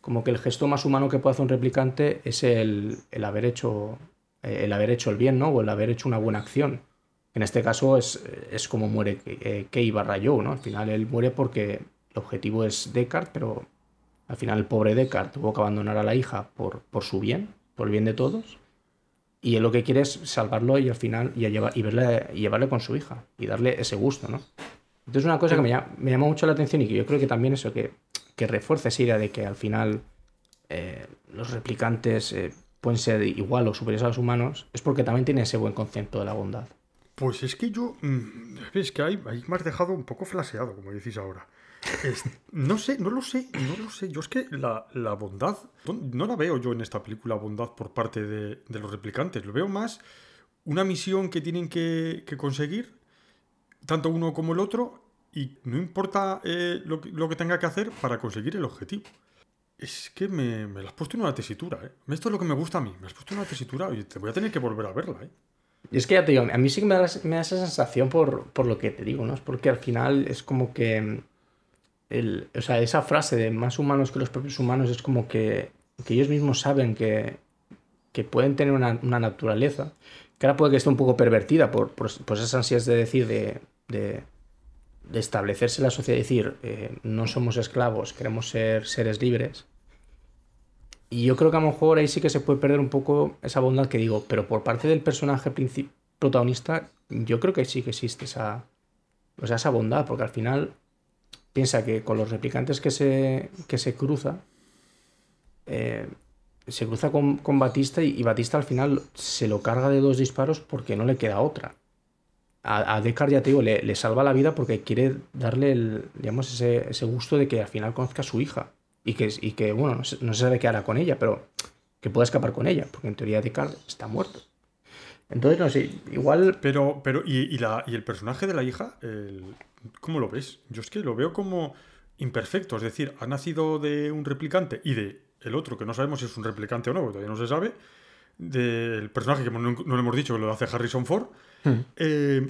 como que el gesto más humano que puede hacer un replicante es el, el haber hecho eh, el haber hecho el bien, ¿no? O el haber hecho una buena acción. En este caso es, es como muere eh, Kei barra Joe, ¿no? Al final él muere porque el objetivo es Descartes, pero al final el pobre Descartes tuvo que abandonar a la hija por, por su bien, por el bien de todos. Y él lo que quiere es salvarlo y al final y, llevar, y, verle, y llevarle con su hija y darle ese gusto, ¿no? Entonces una cosa que me llama, me llama mucho la atención y que yo creo que también eso, que, que refuerza esa idea de que al final eh, los replicantes eh, pueden ser igual o superiores a los humanos, es porque también tiene ese buen concepto de la bondad. Pues es que yo. mm, Es que ahí, ahí me has dejado un poco flaseado, como decís ahora. No sé, no lo sé, no lo sé. Yo es que la, la bondad. no- la veo yo en esta película, bondad por parte de, los replicantes. Lo veo más una misión que tienen que, conseguir, tanto uno como el otro, y no importa eh, lo, lo que tenga que hacer para conseguir el objetivo. Es que me, me lo has puesto en una tesitura, ¿eh? Esto es lo que me gusta a mí. Me has puesto en una tesitura y te voy a tener que volver a verla, ¿eh? Y es que ya te digo, a mí sí que me da, me da esa sensación por, por lo que te digo, ¿no? Es porque al final es como que. El, o sea, esa frase de más humanos que los propios humanos es como que, que ellos mismos saben que, que pueden tener una, una naturaleza, que ahora puede que esté un poco pervertida por, por, por esas ansias de decir, de, de, establecerse la sociedad decir, eh, no somos esclavos, queremos ser seres libres. Y yo creo que a lo mejor ahí sí que se puede perder un poco esa bondad que digo, pero por parte del personaje protagonista, yo creo que sí que existe esa, o sea, esa bondad, porque al final piensa que con los replicantes que se, que se cruza, eh, se cruza con, con Batista y, Batista al final se lo carga de dos disparos porque no le queda otra. A, a Deckard, ya te digo, le, le salva la vida porque quiere darle el, digamos, ese, ese gusto de que al final conozca a su hija. Y que, y que bueno, no se, sabe qué hará con ella, pero que pueda escapar con ella, porque en teoría Deckard está muerto. Entonces, no sé, igual Pero, pero, ¿y, y la, y el personaje de la hija? ¿Cómo lo ves? Yo es que lo veo como imperfecto. Es decir, ha nacido de un replicante y de el otro, que no sabemos si es un replicante o no, todavía no se sabe. Del personaje que no, no lo hemos dicho, que lo hace Harrison Ford. Eh,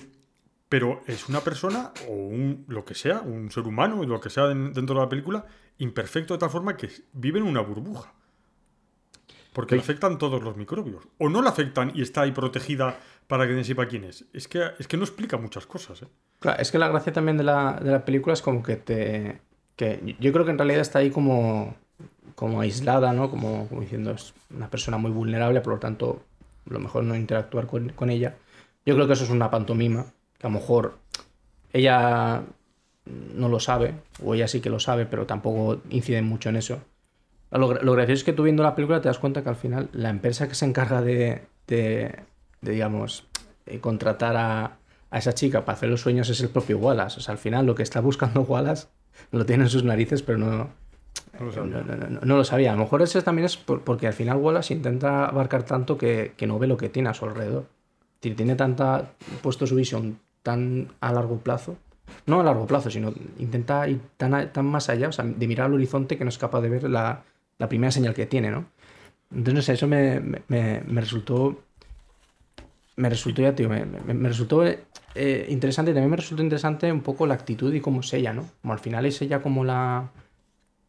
pero es una persona o un, lo que sea, un ser humano, lo que sea en- dentro de la película, imperfecto de tal forma que vive en una burbuja. Porque le afectan todos los microbios. O no le afectan y está ahí protegida para que sepa quién es. Es que, es que no explica muchas cosas. ¿eh? Claro, es que la gracia también de la, de la película es como que te. Que yo creo que en realidad está ahí como, como aislada, ¿no? Como, como diciendo, es una persona muy vulnerable, por lo tanto, lo mejor no interactuar con, con ella. Yo creo que eso es una pantomima, que a lo mejor ella no lo sabe, o ella sí que lo sabe, pero tampoco incide mucho en eso. Lo, lo gracioso es que tú viendo la película te das cuenta que al final la empresa que se encarga de, de, digamos, eh, contratar a, a esa chica para hacer los sueños es el propio Wallace. O sea, al final lo que está buscando Wallace lo tiene en sus narices, pero no, No lo sabía. no, no- no- lo sabía. A lo mejor eso también es por- porque al final Wallace intenta abarcar tanto que, que no ve lo que tiene a su alrededor. Tiene, tiene tanta puesto su visión tan a largo plazo. No a largo plazo, sino intenta ir tan, a- tan más allá, o sea, de mirar al horizonte que no es capaz de ver la, la primera señal que tiene, ¿no? Entonces, no sé, eso me- me- me resultó. Me resultó, ya, tío, me, me- resultó eh, interesante. También me resultó interesante un poco la actitud y cómo es ella, ¿no? Como al final es ella como la.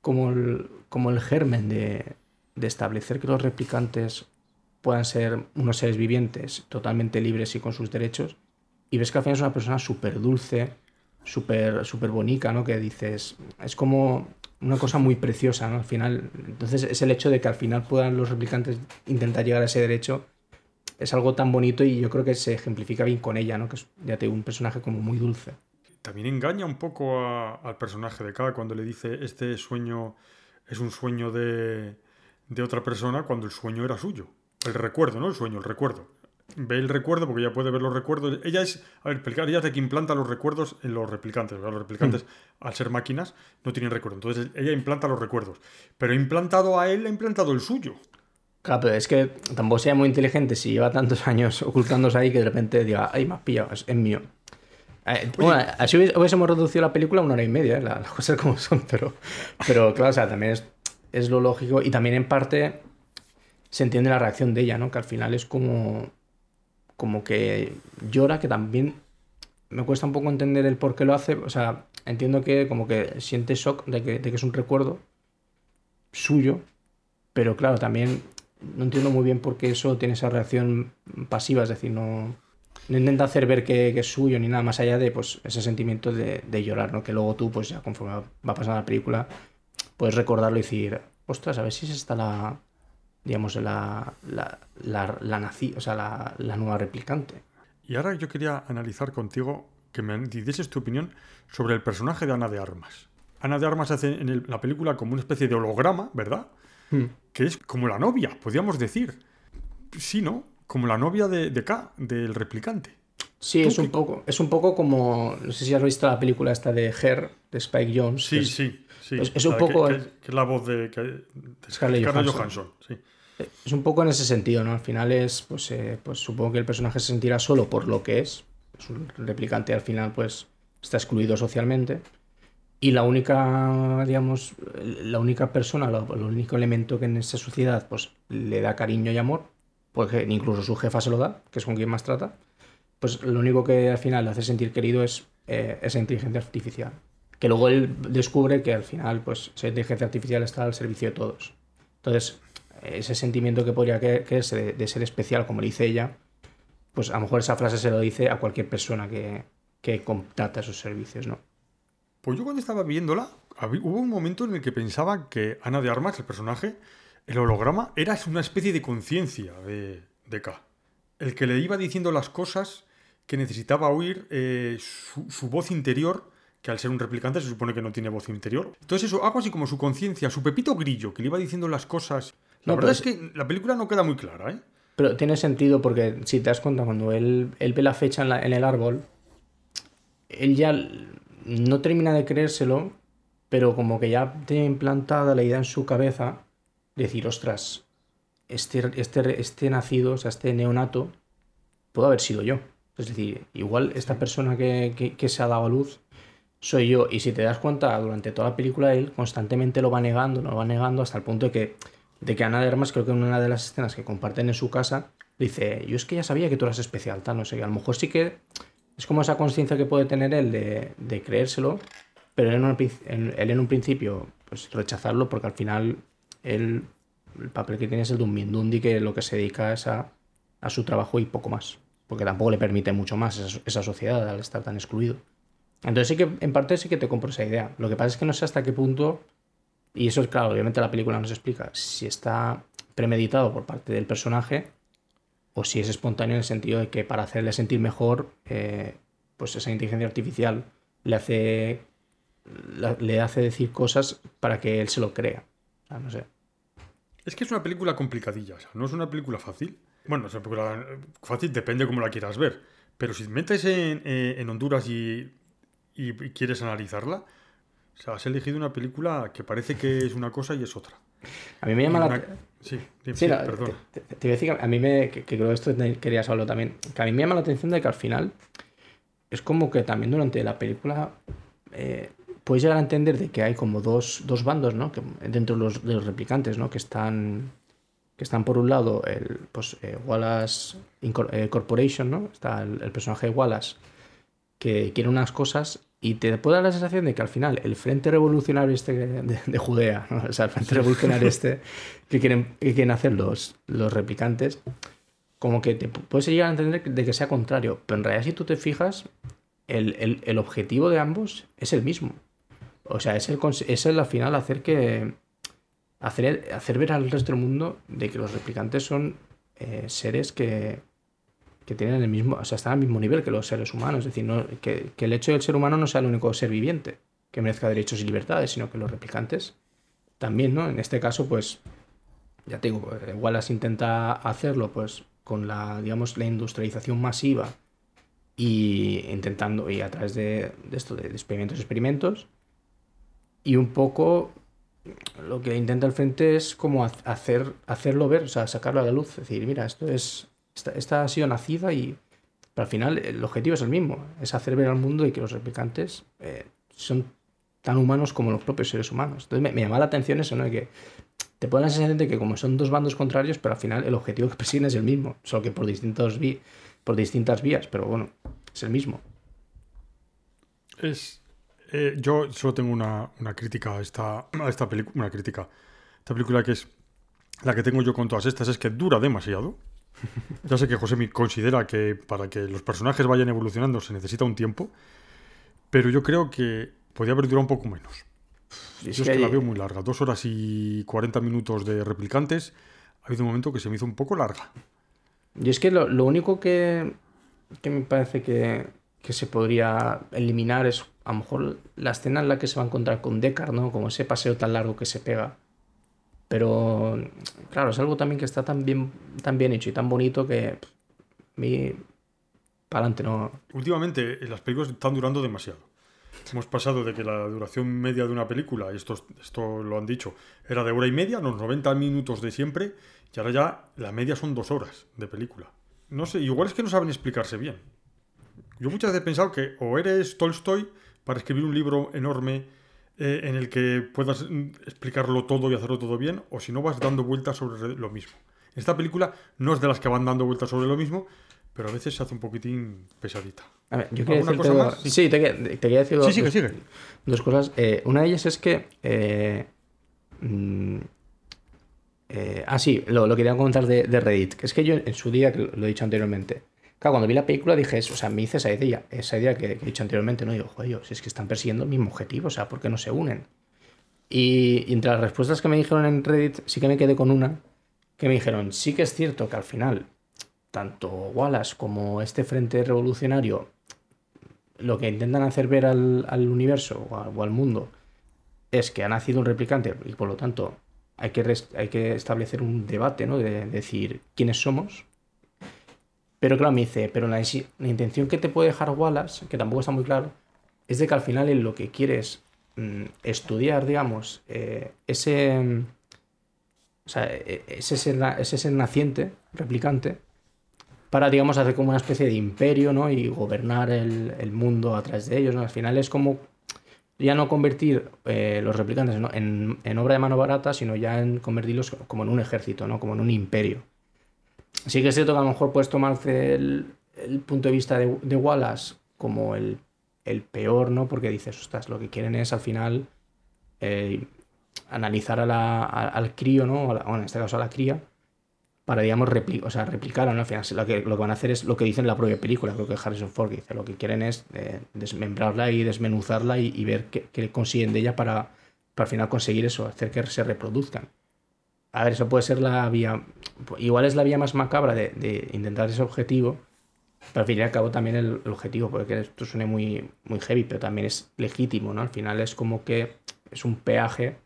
como el, como el germen de, de establecer que los replicantes puedan ser unos seres vivientes totalmente libres y con sus derechos. Y ves que al final es una persona súper dulce, súper súper bonita, ¿no? Que dices, es como una cosa muy preciosa, ¿no? Al final, entonces es el hecho de que al final puedan los replicantes intentar llegar a ese derecho, es algo tan bonito y yo creo que se ejemplifica bien con ella, ¿no? Que es, ya te digo, un personaje como muy dulce. También engaña un poco a- al personaje de K cuando le dice este sueño es un sueño de, de otra persona cuando el sueño era suyo. El recuerdo, ¿no? El sueño, el recuerdo. Ve el recuerdo porque ella puede ver los recuerdos. Ella es, a ver, ella es la que implanta los recuerdos en los replicantes. ¿verdad? Los replicantes, al ser máquinas, no tienen recuerdo. Entonces ella implanta los recuerdos. Pero ha implantado a él, ha implantado el suyo. Claro, pero es que tampoco sea muy inteligente si lleva tantos años ocultándose ahí que de repente diga, ay, me has pillado, es, mío. Eh, bueno, así hubiésemos reducido la película a una hora y media, ¿eh? La- las cosas como son, pero, pero claro, o sea, también es, es lo lógico y también en parte se entiende la reacción de ella, ¿no? Que al final es como, como que llora, que también me cuesta un poco entender el por qué lo hace, o sea, entiendo que como que siente shock de que, de que es un recuerdo suyo, pero claro, también no entiendo muy bien por qué eso tiene esa reacción pasiva, es decir, no, no intenta hacer ver que, es suyo ni nada más allá de pues, ese sentimiento de, llorar, ¿no? Que luego tú, pues ya conforme va pasando la película, puedes recordarlo y decir, ostras, a ver si es esta la, digamos, la, la, la, la o sea, la, la nueva replicante. Y ahora yo quería analizar contigo que me dices tu opinión sobre el personaje de Ana de Armas. Ana de Armas hace en la película como una especie de holograma, ¿verdad? Hmm. Que es como la novia, podríamos decir. Sí, ¿no? Como la novia de, de K, del replicante. Sí, ¿Tú es un poco, es un poco como, no sé si has visto la película esta de Her, de Spike Jones. Sí, es- sí, sí. es- es un que- poco Que, es la voz de, que- de Scarlett Johansson. sí. Es un poco en ese sentido, ¿no? Al final es, pues, eh, pues supongo que el personaje se sentirá solo por lo que es. Es un replicante al final, pues, está excluido socialmente. Y la única, digamos, la única persona, el único elemento que en esa sociedad, pues, le da cariño y amor, porque incluso su jefa se lo da, que es con quien más trata, pues lo único que al final le hace sentir querido es eh, esa inteligencia artificial. Que luego él descubre que al final, pues, esa inteligencia artificial está al servicio de todos. Entonces, ese sentimiento que podría creerse de, de ser especial, como dice ella, pues a lo mejor esa frase se lo dice a cualquier persona que, que contrata sus servicios, ¿no? Pues yo cuando estaba viéndola, hubo un momento en el que pensaba que Ana de Armas, el personaje, el holograma, era una especie de conciencia de, de K. El que le iba diciendo las cosas que necesitaba oír eh, su, su voz interior, que al ser un replicante se supone que no tiene voz interior. Entonces eso, algo así como su conciencia, su pepito grillo, que le iba diciendo las cosas. La No, verdad es que la película no queda muy clara, ¿eh? Pero tiene sentido porque si te das cuenta, cuando él, él ve la fecha en, la- en el árbol, él ya no termina de creérselo, pero como que ya tiene implantada la idea en su cabeza de decir, ostras, este, este, este nacido, o sea, este neonato, pudo haber sido yo. Es decir, igual esta persona que, que- que se ha dado a luz soy yo. Y si te das cuenta, durante toda la película él constantemente lo va negando, lo va negando hasta el punto de que, de que Ana de Armas, creo que en una de las escenas que comparten en su casa, dice, yo es que ya sabía que tú eras especial, tal, no sé. A lo mejor sí que es como esa conciencia que puede tener él de, creérselo, pero él en, un, él en un principio pues rechazarlo porque al final él, el papel que tiene es el de un mindundi que lo que se dedica es a, a su trabajo y poco más. Porque tampoco le permite mucho más esa, esa sociedad al estar tan excluido. Entonces sí que en parte sí que te compro esa idea. Lo que pasa es que no sé hasta qué punto, y eso es claro, obviamente la película nos explica, si está premeditado por parte del personaje o si es espontáneo en el sentido de que para hacerle sentir mejor, eh, pues esa inteligencia artificial le hace, le hace decir cosas para que él se lo crea. Sea, no sé. Es que es una película complicadilla, o sea, no es una película fácil. Bueno, es una película fácil, depende cómo la quieras ver. Pero si te metes en, eh, en Honduras y- y quieres analizarla, o sea, has elegido una película que parece que es una cosa y es otra. A mí me llama la... una- Sí, sí, Sí, perdón. te, te- te iba a decir que a mí me. Que, que creo que esto querías hablarlo también. Que a mí me llama la atención de que al final. Es como que también durante la película. eh, puedes llegar a entender de que hay como dos, dos bandos, ¿no? Que, dentro de los, de los replicantes, ¿no? Que están. Que están por un lado el pues, eh, Wallace Incor- eh, Corporation, ¿no? Está el, el personaje de Wallace que quiere unas cosas y te puede dar la sensación de que al final el Frente Revolucionario este de, de Judea, ¿no? o sea, el Frente Revolucionario este que quieren, que quieren hacer los, los replicantes, como que te pu- puedes llegar a entender de que sea contrario, pero en realidad si tú te fijas, el, el- el objetivo de ambos es el mismo. O sea, es el, es el al final hacer que... Hacer, hacer ver al resto del mundo de que los replicantes son eh, seres que, que tienen el mismo, o sea, están al mismo nivel que los seres humanos. Es decir, que, que el hecho del ser humano no sea el único ser viviente que merezca derechos y libertades, sino que los replicantes también, ¿no? En este caso, pues, ya te digo, Wallace intenta hacerlo, pues, con la, digamos, la industrialización masiva y intentando, y a través de, de esto, de experimentos experimentos, y un poco lo que intenta el frente es como ha- hacer, hacerlo ver, o sea, sacarlo a la luz, decir, mira, esto es, esta, ha sido nacida y pero al final el objetivo es el mismo, es hacer ver al mundo y que los replicantes eh, son tan humanos como los propios seres humanos. Entonces me, me llama la atención eso, ¿no? De que te pone la sensación de que como son dos bandos contrarios, pero al final el objetivo que persiguen es el mismo, solo que por, distintos vi- por distintas vías, pero bueno, es el mismo. Es, eh, yo solo tengo una, una crítica a esta, esta película, una crítica. Esta película que es la que tengo yo con todas estas es que dura demasiado. Ya sé que José me considera que para que los personajes vayan evolucionando se necesita un tiempo, pero yo creo que podía haber durado un poco menos. Es Yo es que la veo muy larga, dos horas y 40 minutos de replicantes. Ha habido un momento que se me hizo un poco larga. Y es que lo, lo único que, que me parece que, que se podría eliminar es a lo mejor la escena en la que se va a encontrar con Deckard, ¿no? Como ese paseo tan largo que se pega. Pero, claro, es algo también que está tan bien, tan bien hecho y tan bonito que a mí, para adelante, no. Últimamente eh, las películas están durando demasiado. Hemos pasado de que la duración media de una película, y esto, esto lo han dicho, era de hora y media, los 90 minutos de siempre, y ahora ya la media son dos horas de película. No sé, igual es que no saben explicarse bien. Yo muchas veces he pensado que o eres Tolstoy para escribir un libro enorme eh, en el que puedas mm, explicarlo todo y hacerlo todo bien, o si no vas dando vueltas sobre lo mismo. Esta película no es de las que van dando vueltas sobre lo mismo, pero a veces se hace un poquitín pesadita. A ver, yo quería ¿Alguna decirte cosa más? Sí, te, que- te quería decir Sí, dos, sigue, sigue. dos cosas. Eh, una de ellas es que. eh, mm, eh, ah, sí, lo, lo quería comentar de, de Reddit. Que es que yo en su día, que lo, lo he dicho anteriormente. Claro, cuando vi la película dije eso, o sea, me hice esa idea, esa idea que, he dicho anteriormente, ¿no? Digo, joder, si es que están persiguiendo el mismo objetivo, o sea, ¿por qué no se unen? Y, entre las respuestas que me dijeron en Reddit, sí que me quedé con una, que me dijeron, sí que es cierto que al final, tanto Wallace como este Frente Revolucionario lo que intentan hacer ver al, universo o, al mundo es que ha nacido un replicante y por lo tanto hay que, hay que establecer un debate, ¿no? De decir quiénes somos. Pero claro, me dice, pero la, intención que te puede dejar Wallace, que tampoco está muy claro, es de que al final él lo que quiere es mm, estudiar, digamos, eh, ese, mm, o sea, e- ese ser, na- ese ser naciente, replicante, para, digamos, hacer como una especie de imperio, ¿no? Y gobernar el, mundo a través de ellos, ¿no? Al final es como ya no convertir eh, los replicantes en, en obra de mano barata, sino ya en convertirlos como en un ejército, ¿no? Como en un imperio. Sí que es cierto que a lo mejor puedes tomarse el, el punto de vista de, de Wallace como el, el peor, ¿no? Porque dices, ostras, lo que quieren es al final eh, analizar a la- al crío, ¿no? Bueno, en este caso a la cría, para, digamos, repli- o sea, replicar, ¿no? Al final lo que, lo que van a hacer es lo que dice en la propia película, creo que Harrison Ford dice, lo que quieren es eh, desmembrarla y desmenuzarla y, y ver qué, qué consiguen de ella para, para al final conseguir eso, hacer que se reproduzcan. A ver, eso puede ser la vía, igual es la vía más macabra de, intentar ese objetivo, pero al fin y al cabo también el, objetivo, porque esto suene muy, muy heavy, pero también es legítimo, ¿no? Al final es como que es un peaje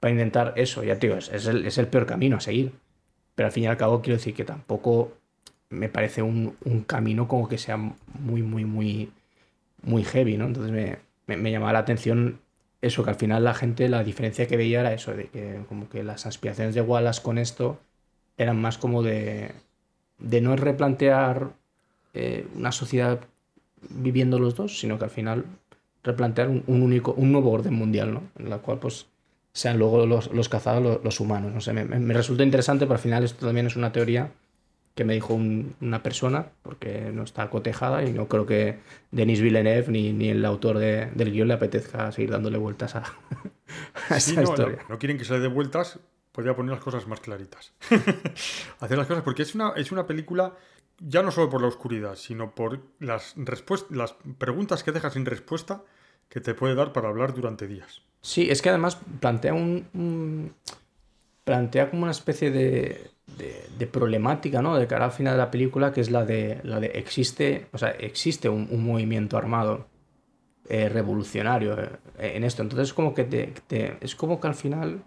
para intentar eso, ya te digo, es, es el, es el peor camino a seguir. Pero al fin y al cabo quiero decir que tampoco me parece un, camino como que sea muy, muy, muy, muy heavy, ¿no? Entonces me, me llamaba la atención eso, que al final la gente, la diferencia que veía era eso, de que como que las aspiraciones de Wallace con esto eran más como de, de no replantear eh, una sociedad viviendo los dos, sino que al final replantear un, único, un nuevo orden mundial, ¿no? En la cual pues sean luego los, los cazados los, humanos. No sé, me, me- resultó interesante, pero al final esto también es una teoría que me dijo un- una persona, porque no está cotejada y no creo que Denis Villeneuve ni, ni el autor de- del guion le apetezca seguir dándole vueltas a, a Sí, no, historia. no, no quieren que se le dé vueltas, podría poner las cosas más claritas. Hacer las cosas, porque es una, es una película, ya no solo por la oscuridad, sino por las, las preguntas que deja sin respuesta que te puede dar para hablar durante días. Sí, es que además plantea un, un- plantea como una especie de, de- problemática, ¿no? De cara al final de la película, que es la de la de existe, o sea, existe un, movimiento armado eh, revolucionario eh, en esto. Entonces como que te, es como que al final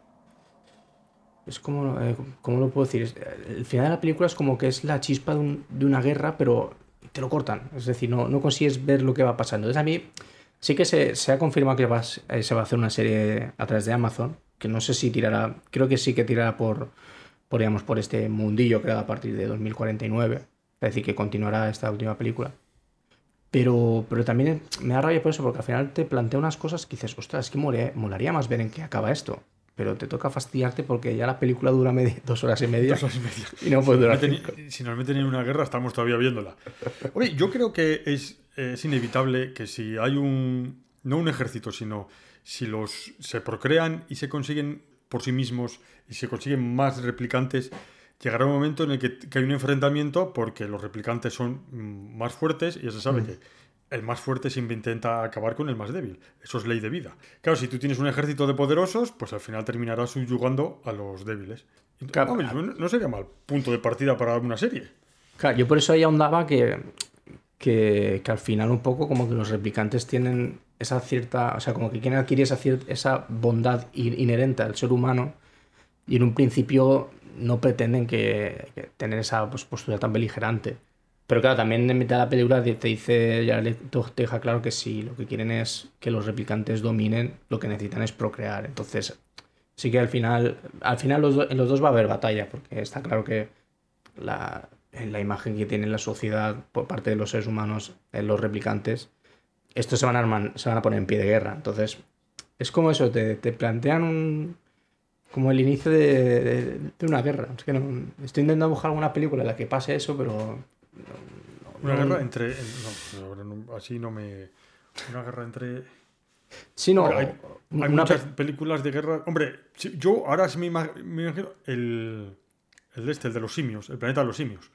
es como, eh, ¿cómo lo puedo decir? El final de la película es como que es la chispa de, un- de una guerra, pero te lo cortan. Es decir, no, no consigues ver lo que va pasando. Entonces a mí sí que se, se ha confirmado que va, eh, se va a hacer una serie a través de Amazon, que no sé si tirará, creo que sí que tirará por, por, digamos, por este mundillo creado a partir de 2049. Es decir, que continuará esta última película. Pero, pero también me da rabia por eso, porque al final te plantea unas cosas que dices, ostras, es que mole- molaría más ver en qué acaba esto. Pero te toca fastidiarte porque ya la película dura media- dos horas y media. Dos horas y media. Y no puede durar Si no cinco. meten- Si nos meten en una guerra, estamos todavía viéndola. Oye, yo creo que es, es inevitable que si hay un. No un ejército, sino si los se procrean y se consiguen por sí mismos y se consiguen más replicantes, llegará un momento en el que, que hay un enfrentamiento porque los replicantes son mm, más fuertes y ya se sabe Mm. que el más fuerte siempre intenta acabar con el más débil. Eso es ley de vida. Claro, si tú tienes un ejército de poderosos, pues al final terminarás subyugando a los débiles. Claro. hombre, no sería mal punto de partida para una serie. Claro, yo por eso ahí ahondaba que, que, que al final un poco como que los replicantes tienen esa cierta, o sea, como que quieren adquirir esa, esa bondad in- inherente al ser humano y en un principio no pretenden que, tener esa pues, postura tan beligerante. Pero claro, también en mitad de la película te dice, ya le- deja claro que si lo que quieren es que los replicantes dominen, lo que necesitan es procrear. Entonces, sí que al final, al final los en los dos va a haber batalla, porque está claro que la, en la imagen que tiene la sociedad por parte de los seres humanos, en los replicantes, estos se van a, arman- se van a poner en pie de guerra. Entonces, es como eso, te, te plantean un, como el inicio de, de- de una guerra. Es que no, estoy intentando buscar alguna película en la que pase eso, pero... Una guerra entre. No, así no me. Una guerra entre. Sí, no, hay, muchas pe- películas de guerra. Hombre, yo ahora sí me ima- me imagino el. El este, el de los simios, el planeta de los simios.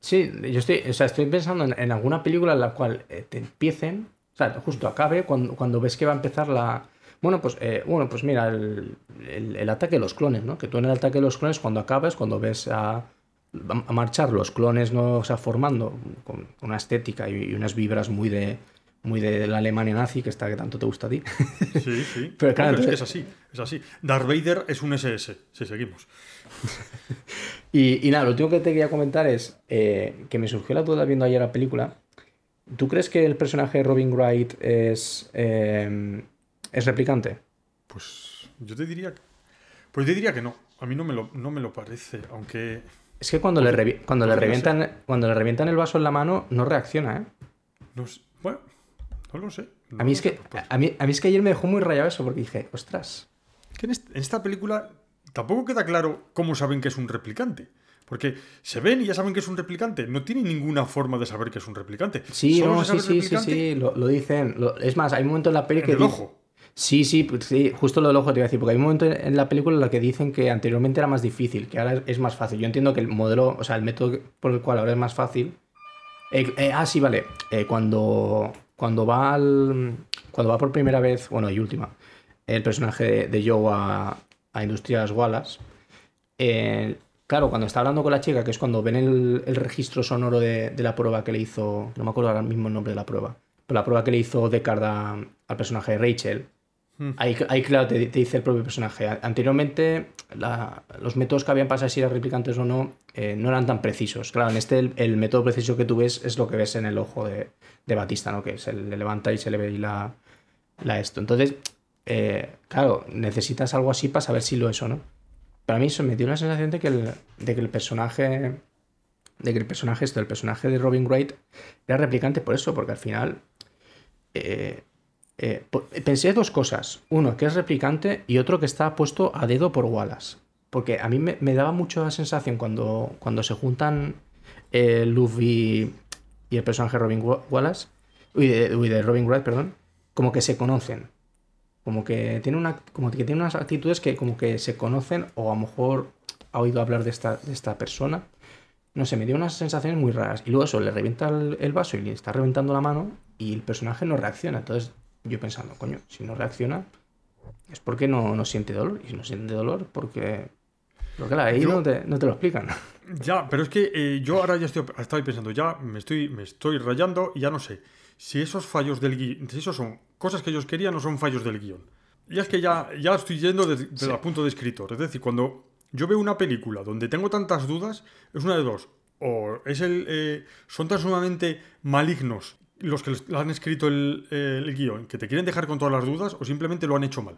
Sí, yo estoy, o sea, estoy pensando en, alguna película en la cual eh, te empiecen, o sea, justo acabe cuando, cuando ves que va a empezar la... Bueno, pues, eh, bueno, pues mira, el, el- ataque de los clones, ¿no? Que tú en el ataque de los clones, cuando acabas, cuando ves a, a marchar los clones, ¿no? O sea, formando con, una estética y unas vibras muy de muy de la Alemania nazi, que está que tanto te gusta a ti. Sí, sí. Pero No, claro, es que es así, es así. Darth Vader es un SS, si seguimos. Y, y nada, lo último que te quería comentar es eh, que me surgió la duda viendo ayer la película. ¿Tú crees que el personaje de Robin Wright es, eh, es replicante? Pues yo te diría. Pues yo diría que no. A mí no me lo, no me lo parece, aunque. Es que cuando, le, revi- cuando, le revientan, cuando le revientan el vaso en la mano, no reacciona, ¿eh? No. Bueno, no lo sé. A mí, es que, a, mí, a mí es que ayer me dejó muy rayado eso porque dije, ostras. que en, est- en esta película tampoco queda claro cómo saben que es un replicante. Porque se ven y ya saben que es un replicante. No tienen ninguna forma de saber que es un replicante. Sí, no, sí, sí, sí, sí, lo, lo dicen. Lo- es más, hay un momento en la peli En que... el di- ojo. Sí, sí, pues sí, justo lo del ojo te iba a decir, porque hay un momento en- en la película en la que dicen que anteriormente era más difícil, que ahora es más fácil. Yo entiendo que el modelo, o sea, el método por el cual ahora es más fácil. eh, eh, ah, sí, vale. Eh, cuando, cuando va al, cuando va por primera vez, bueno, y última, el personaje de, de Joe a, a Industrias Wallace, eh, claro, cuando está hablando con la chica, que es cuando ven el, el registro sonoro de, de la prueba que le hizo, no me acuerdo ahora mismo el nombre de la prueba, pero la prueba que le hizo Deckard a- al personaje de Rachel, Hmm. ahí, ahí, claro, te, te dice el propio personaje. Anteriormente, la- los métodos que habían saber si eran replicantes o no eh, no eran tan precisos. Claro, en este el, método preciso que tú ves es lo que ves en el ojo de, de Batista, ¿no? Que se le levanta y se le ve ahí la, la esto. Entonces, eh, claro, necesitas algo así para saber si lo es o no. Para mí eso me dio la sensación de que el, de que el personaje. De que el personaje, esto, el personaje de Robin Wright era replicante por eso, porque al final. eh, pensé dos cosas. Uno, que es replicante, y otro que está puesto a dedo por Wallace. Porque a mí me, daba mucho la sensación cuando, cuando se juntan eh, Luffy y el personaje Robin Wa- Wallace. Uy, de, uy, de Robin Wright, perdón. Como que se conocen. Como que tiene una. Como que tiene unas actitudes que como que se conocen. O a lo mejor ha oído hablar de esta, de esta persona. No sé, me dio unas sensaciones muy raras. Y luego eso, le revienta el, el vaso y le está reventando la mano. Y el personaje no reacciona. Entonces, yo pensando, coño, si no reacciona, es porque no, no siente dolor. Y si no siente dolor, porque. Porque claro, ahí Yo- no, te, no te lo explican. Ya, pero es que eh, yo ahora ya estoy, estoy pensando, ya me estoy, me estoy rayando y ya no sé si esos fallos del guion, si esos son cosas que ellos querían o son fallos del guion. Y es que ya, ya estoy yendo desde desde el punto de escritor. Es decir, cuando yo veo una película donde tengo tantas dudas, es una de dos. O es el, eh, son tan sumamente malignos los que han escrito el, el guion, que te quieren dejar con todas las dudas, o simplemente lo han hecho mal.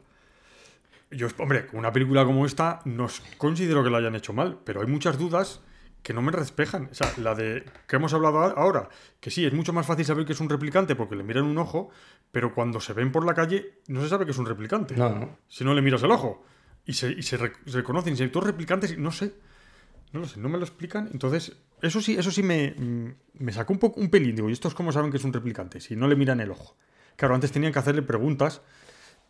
Yo, hombre, una película como esta no considero que la hayan hecho mal, pero hay muchas dudas que no me despejan. O sea, la de que hemos hablado ahora, que sí, es mucho más fácil saber que es un replicante porque le miran un ojo, pero cuando se ven por la calle no se sabe que es un replicante. No, no. Si no le miras el ojo. Y se, y se, re- se reconocen, si hay todos replicantes, no sé. No lo sé, no me lo explican. Entonces, eso sí, eso sí me, mm, me sacó un poco un pelín. Digo, ¿y estos cómo saben que es un replicante? Si no le miran el ojo. Claro, antes tenían que hacerle preguntas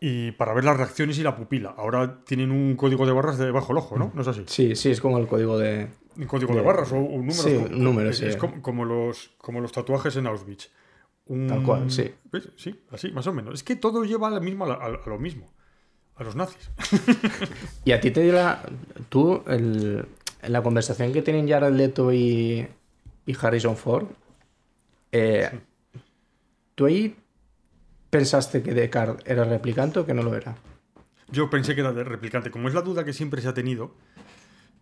y para ver las reacciones y la pupila. Ahora tienen un código de barras debajo del ojo, ¿no? ¿No es así? Sí, sí, es como el código de. Un código de, barras o un número. Sí, un número, es, sí. es como, como los, como los tatuajes en Auschwitz. Un- Tal cual, sí. ¿Ves? Sí, así, más o menos. Es que todo lleva a, la misma, a, a lo mismo. A los nazis. Y a ti te dio la. Tú, el- en la conversación que tienen Jared Leto y, y Harrison Ford, eh, ¿tú ahí pensaste que Descartes era replicante o que no lo era? Yo pensé que era replicante. Como es la duda que siempre se ha tenido,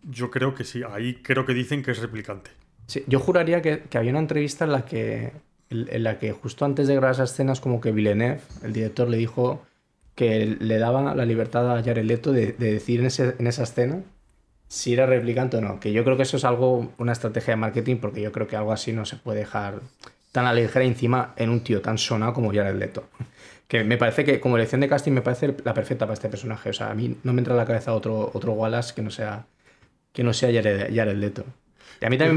yo creo que sí. Ahí creo que dicen que es replicante. Sí, yo juraría que, que había una entrevista en la que, en la que justo antes de grabar esas escenas, como que Villeneuve, el director, le dijo que le daba la libertad a Jared Leto de, de decir en, ese- en esa escena si era replicante o no. Que yo creo que eso es algo, una estrategia de marketing, porque yo creo que algo así no se puede dejar tan a la ligera encima en un tío tan sonado como Jared Leto. Que me parece que como elección de casting me parece la perfecta para este personaje. O sea, a mí no me entra en la cabeza otro, otro Wallace que no sea, que no sea Jared, Jared Leto. Y a mí también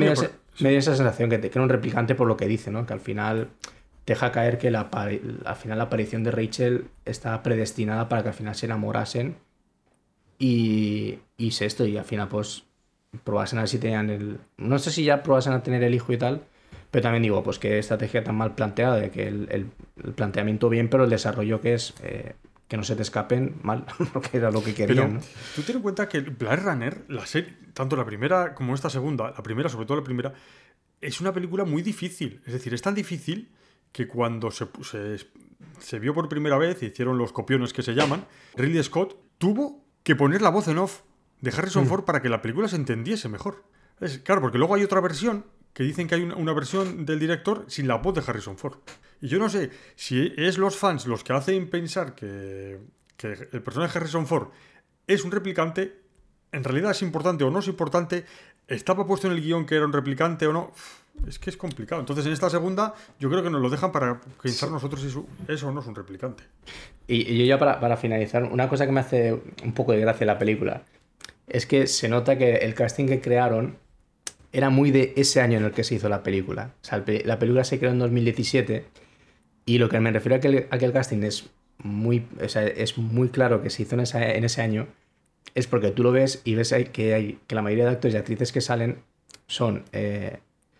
me dio, esa sensación que, te- que era un replicante por lo que dice, ¿no? Que al final deja caer que la, al final la aparición de Rachel está predestinada para que al final se enamorasen y, y se esto, y al final pues probasen a ver si tenían el... No sé si ya probasen a tener el hijo y tal, pero también digo, pues qué estrategia tan mal planteada, de que el, el- el planteamiento bien, pero el desarrollo que es eh, que no se te escapen mal, porque era lo que Pero querían, ¿no? tú ten en cuenta que Blade Runner, la serie, tanto la primera como esta segunda, la primera, sobre todo la primera, es una película muy difícil. Es decir, es tan difícil que cuando se, se, se vio por primera vez, hicieron los copiones que se llaman, Ridley Scott tuvo que poner la voz en off de Harrison Ford para que la película se entendiese mejor. Es, claro, porque luego hay otra versión que dicen que hay una, una versión del director sin la voz de Harrison Ford. Y yo no sé si es los fans los que hacen pensar que, que el personaje de Harrison Ford es un replicante, en realidad es importante o no es importante, estaba puesto en el guion que era un replicante o no. Es que es complicado. Entonces, en esta segunda, yo creo que nos lo dejan para pensar nosotros si su- eso no es un replicante. Y, y yo ya para, para finalizar, una cosa que me hace un poco de gracia la película es que se nota que el casting que crearon era muy de ese año en el que se hizo la película. O sea, la película se creó en 2017 y lo que me refiero a que el, a que el casting es muy, o sea, es muy claro que se hizo en, en ese año es porque tú lo ves y ves que, hay, que la mayoría de actores y actrices que salen son, eh,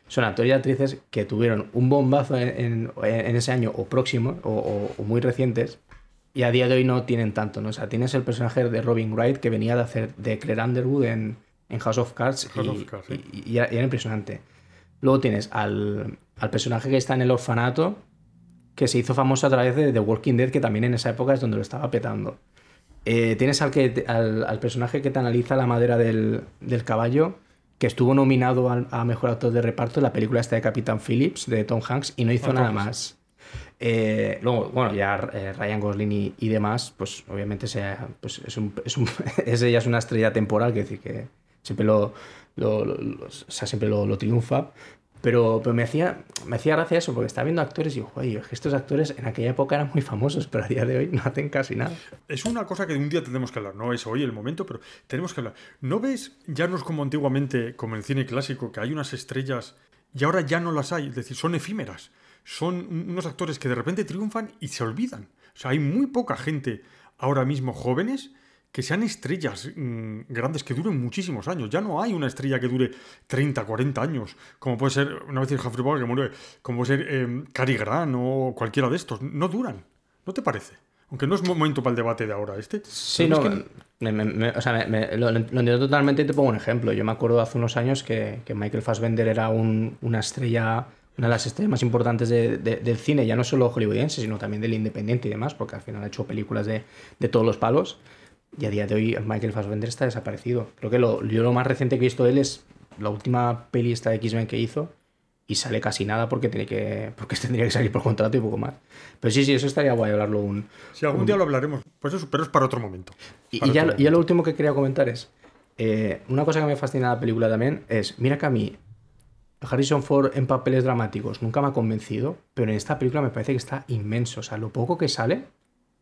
son actores y actrices que tuvieron un bombazo en, en- ese año o próximo o muy recientes y a día de hoy no tienen tanto, ¿no? O sea, tienes el personaje de Robin Wright que venía de hacer de Claire Underwood en, en House of Cards House y, of Cards, sí. y- y era, impresionante. Luego tienes al, al personaje que está en el orfanato que se hizo famoso a través de The Walking Dead, que también en esa época es donde lo estaba petando. Eh, tienes al, que, al, al personaje que te analiza la madera del, del caballo, que estuvo nominado al- a, Mejor Actor de Reparto en la película esta de Capitán Phillips, de Tom Hanks, y no hizo Ah, nada Hanks. más. Eh, luego, bueno, ya eh, Ryan Gosling y, y demás, pues obviamente sea, pues, es, un, es, un- es una estrella temporal, que decir que siempre lo, lo- lo- lo- o sea, siempre lo, triunfa. Pero, pero me, hacía, me hacía gracia eso, porque estaba viendo actores y digo, oye, es que estos actores en aquella época eran muy famosos, pero a día de hoy no hacen casi nada. Es una cosa que un día tenemos que hablar, no es hoy el momento, pero tenemos que hablar. ¿No ves, ya no es como antiguamente, como en el cine clásico, que hay unas estrellas y ahora ya no las hay? Es decir, son efímeras. Son un- unos actores que de repente triunfan y se olvidan. O sea, hay muy poca gente ahora mismo jóvenes que sean estrellas mm, grandes que duren muchísimos años. Ya no hay una estrella que dure 30, 40 años, como puede ser, una vez en Humphrey Bogart que muere, como puede ser eh, Cary Grant o cualquiera de estos. No duran. ¿No te parece? Aunque no es momento para el debate de ahora este. Sí, no, es que- me- me- me- o sea, me- me- lo, lo entiendo totalmente y te pongo un ejemplo. Yo me acuerdo hace unos años que, que Michael Fassbender era un- una estrella, una de las estrellas más importantes de- de- del cine, ya no solo hollywoodiense, sino también del independiente y demás, porque al final ha hecho películas de, de todos los palos. Y a día de hoy Michael Fassbender está desaparecido. Creo que lo, yo lo más reciente que he visto de él es la última peli esta de X-Men que hizo y sale casi nada porque tiene que porque tendría que salir por contrato y poco más. Pero sí, sí, eso estaría guay hablarlo un, Si algún día lo hablaremos, pues eso, pero es para otro momento. y, Para y ya, otro lo- y ya lo momento. último que quería comentar es, eh, una cosa que me fascina de la película también es, mira que a mí Harrison Ford en papeles dramáticos nunca me ha convencido, pero en esta película me parece que está inmenso. O sea, lo poco que sale,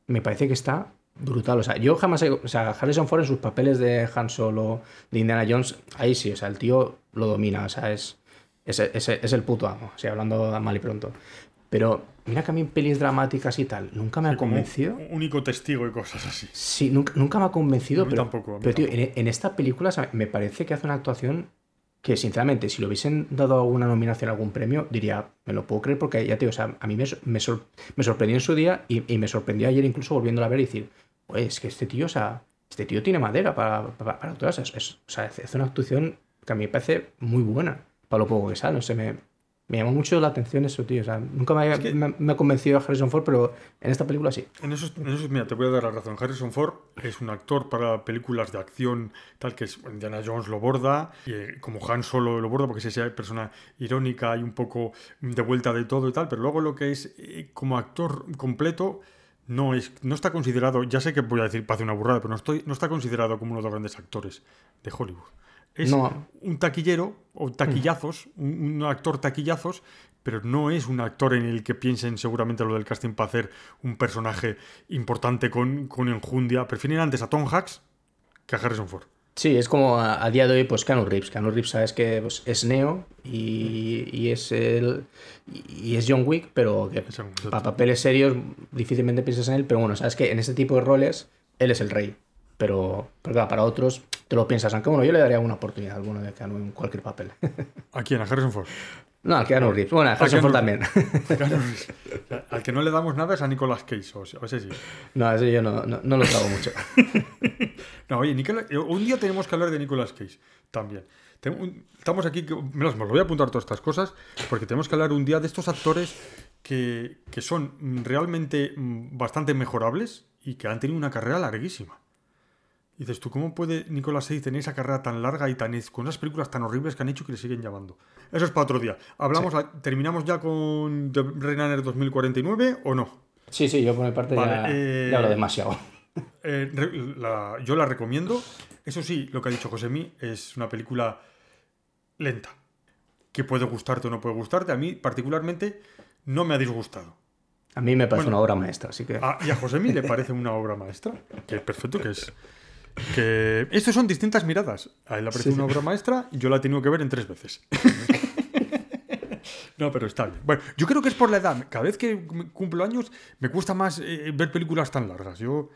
me parece que está brutal. O sea, yo jamás he... O sea, Harrison Ford en sus papeles de Han Solo, de Indiana Jones, ahí sí, o sea, el tío lo domina. O sea, es, es, es- es el puto amo, o sea, hablando mal y pronto. Pero mira que a mí en pelis dramáticas y tal, nunca me ha convencido. un único testigo y cosas así. Sí, nunca, nunca me ha convencido, A mí pero, tampoco, a mí pero tío, tampoco. en, en esta película o sea, me parece que hace una actuación que, sinceramente, si le hubiesen dado alguna nominación algún premio, diría, me lo puedo creer porque ya te digo, o sea, a mí me, me, sor- me sorprendió en su día y, me sorprendió ayer incluso volviéndola a ver y decir, pues es que este tío, o sea, este tío tiene madera para, para, para actuar, o sea, es- es- o sea, hace una actuación que a mí me parece muy buena, para lo poco que sale, no sé, me, me llamó mucho la atención eso, tío, o sea, nunca me, ha- que- me, me ha convencido a Harrison Ford, pero en esta película sí. En eso, en eso, mira, te voy a dar la razón. Harrison Ford es un actor para películas de acción, tal que es Indiana Jones lo borda, y, eh, como Han Solo lo borda, porque es esa persona irónica y un poco de vuelta de todo y tal, pero luego lo que es eh, como actor completo no es no está considerado, ya sé que voy a decir, parece una burrada, pero no, estoy, no está considerado como uno de los grandes actores de Hollywood. Es No. un taquillero o taquillazos, un, un actor taquillazos, pero no es un actor en el que piensen seguramente lo del casting para hacer un personaje importante con, con enjundia. Prefieren antes a Tom Hanks que a Harrison Ford. Sí, es como a, a día de hoy, pues Keanu Reeves. Keanu Reeves, sabes que pues, es Neo y, y es el y es John Wick, pero que para papeles serios difícilmente piensas en él. Pero bueno, sabes que en este tipo de roles él es el rey. Pero, pero claro, para otros te lo piensas. Aunque bueno, yo le daría una oportunidad a alguno de Keanu en cualquier papel. ¿A quién? ¿A Harrison Ford? no, a Keanu Reeves. Bueno, a Harrison Ford también. Al que no le damos nada es a Nicolas Cage, o, ese sí. no, eso yo no, no, no lo trago mucho. No, oye, Nicolas- eh, un día tenemos que hablar de Nicolas Cage también. Estamos aquí, me las- voy a apuntar todas estas cosas, porque tenemos que hablar un día de estos actores que, que son realmente mm, bastante mejorables y que han tenido una carrera larguísima. Y dices tú, ¿cómo puede Nicolas Cage tener esa carrera tan larga y tan con esas películas tan horribles que han hecho que le siguen llamando? Eso es para otro día. Hablamos, a- ¿Terminamos ya con The Runner 2049 o no? Sí, sí, yo por mi parte Vale, ya, eh, ya hablo demasiado. Eh, la- yo la recomiendo. Eso sí, lo que ha dicho Josemi es una película lenta. Que puede gustarte o no puede gustarte. A mí, particularmente, no me ha disgustado. A mí me parece bueno. una obra maestra, así que... A- y a Josemi le parece una obra maestra. Que es perfecto, que es. Que. Estos son distintas miradas. A él le parece Sí, una sí. obra maestra y yo la he tenido que ver en tres veces. No, pero está bien. Bueno, yo creo que es por la edad. Cada vez que cumplo años me cuesta más eh, ver películas tan largas. Yo.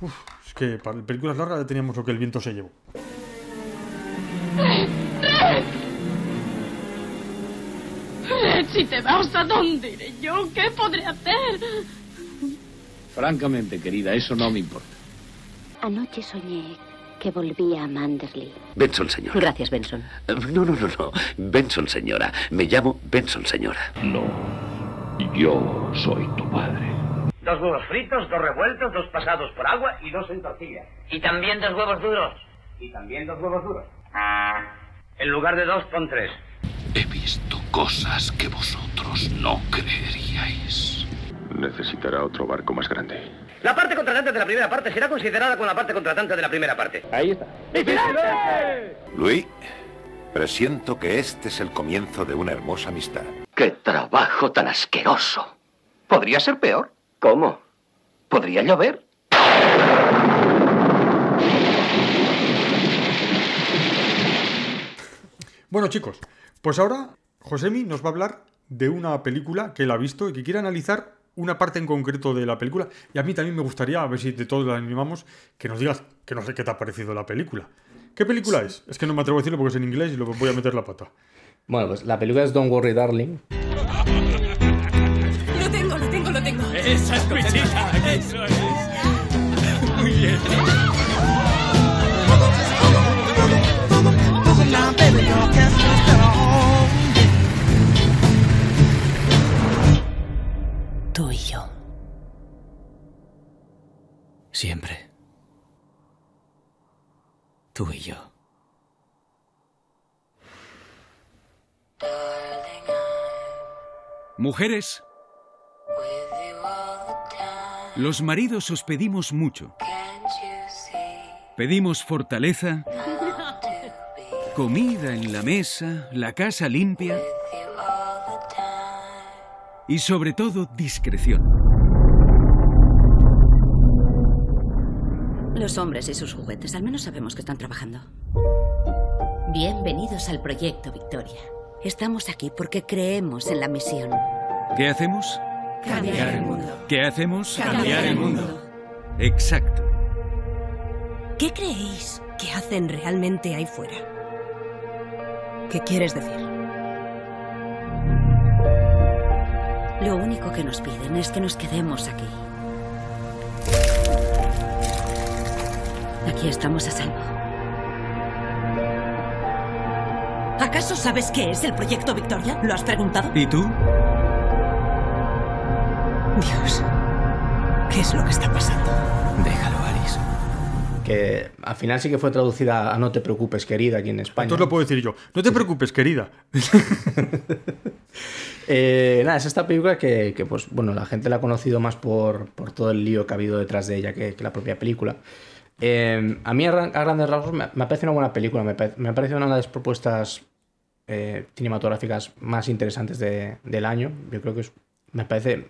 uf, es que para películas largas ya teníamos lo que el viento se llevó. Si te vas, ¿a dónde iré yo? ¿Qué podré hacer? Francamente, querida, eso no me importa. Anoche soñé que volvía a Manderley. Benson, señora. Gracias, Benson. Eh, No, no, no, no. Benson, señora. Me llamo Benson, señora. No. Yo soy tu padre. Dos huevos fritos, dos revueltos, dos pasados por agua y dos en tortilla. Y también dos huevos duros. Y también dos huevos duros. En lugar de dos, pon tres. He visto cosas que vosotros no creeríais. Necesitará otro barco más grande. La parte contratante de la primera parte será considerada con la parte contratante de la primera parte. Ahí está. Luis, presiento que este es el comienzo de una hermosa amistad. ¡Qué trabajo tan asqueroso! ¿Podría ser peor? ¿Cómo? ¿Podría llover? Bueno, chicos, pues ahora Josemi nos va a hablar de una película que él ha visto y que quiere analizar una parte en concreto de la película. Y a mí también me gustaría, a ver si de todos la animamos, que nos digas que no sé qué te ha parecido la película. ¿Qué película es? Es que no me atrevo a decirlo porque es en inglés y lo voy a meter la pata. Bueno, pues la película es Don't Worry Darling. Lo tengo, lo tengo, lo tengo. Esa es mi chica, eso es. Siempre. Tú y yo. Mujeres, los maridos os pedimos mucho. Pedimos fortaleza, comida en la mesa, la casa limpia y sobre todo discreción. Los hombres y sus juguetes, al menos sabemos que están trabajando. Bienvenidos al proyecto Victoria. Estamos aquí porque creemos en la misión. ¿Qué hacemos? Cambiar el mundo. ¿Qué hacemos? Cambiar el mundo. Exacto. ¿Qué creéis que hacen realmente ahí fuera? ¿Qué quieres decir? Lo único que nos piden es que nos quedemos aquí. Aquí estamos a salvo. ¿Acaso sabes qué es el proyecto Victoria? ¿Lo has preguntado? ¿Y tú? Dios. ¿Qué es lo que está pasando? Déjalo, Alice. Que al final sí que fue traducida a No te preocupes, querida, aquí en España. Entonces lo puedo decir yo. No te preocupes, querida. Eh, nada, es esta película que, que, pues, bueno, la gente la ha conocido más por, por todo el lío que ha habido detrás de ella que, que la propia película. Eh, a mí, a, gran- a grandes rasgos, me, parece una buena película. Me, me ha parecido una de las propuestas eh, cinematográficas más interesantes de- del año. Yo creo que me parece.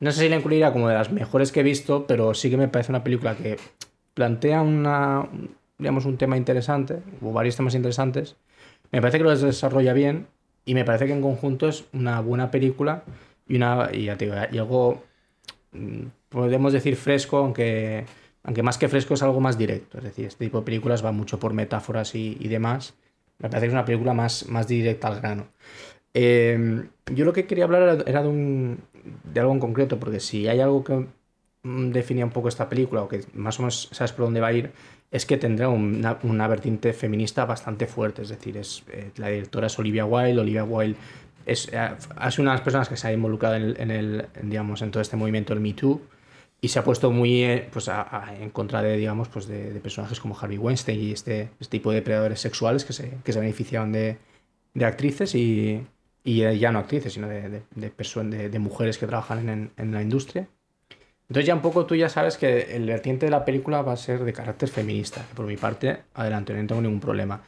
No sé si la incluiría como de las mejores que he visto, pero sí que me parece una película que plantea una, digamos, un tema interesante, o varios temas interesantes. Me parece que los desarrolla bien y me parece que en conjunto es una buena película y, una, y algo, mm, podemos decir fresco, aunque, aunque más que fresco es algo más directo. Es decir, este tipo de películas va mucho por metáforas y, y demás. Me parece que es una película más, más directa al grano. Eh, yo lo que quería hablar era, de, un, de algo en concreto, porque si hay algo que mm, definía un poco esta película, o que más o menos sabes por dónde va a ir, es que tendrá una, una vertiente feminista bastante fuerte. Es decir, es, eh, la directora es Olivia Wilde. Olivia Wilde es, eh, sido una de las personas que se ha involucrado en, el, en, digamos, en todo este movimiento del Me Too y se ha puesto muy eh, pues, en contra de, digamos, pues de, personajes como Harvey Weinstein y este, este tipo de depredadores sexuales que se, que se beneficiaban de, de actrices y, y ya no actrices, sino de, de, mujeres que trabajan en, en, la industria. Entonces ya un poco tú ya sabes que el vertiente de la película va a ser de carácter feminista. Que por mi parte, adelante, no tengo ningún problema.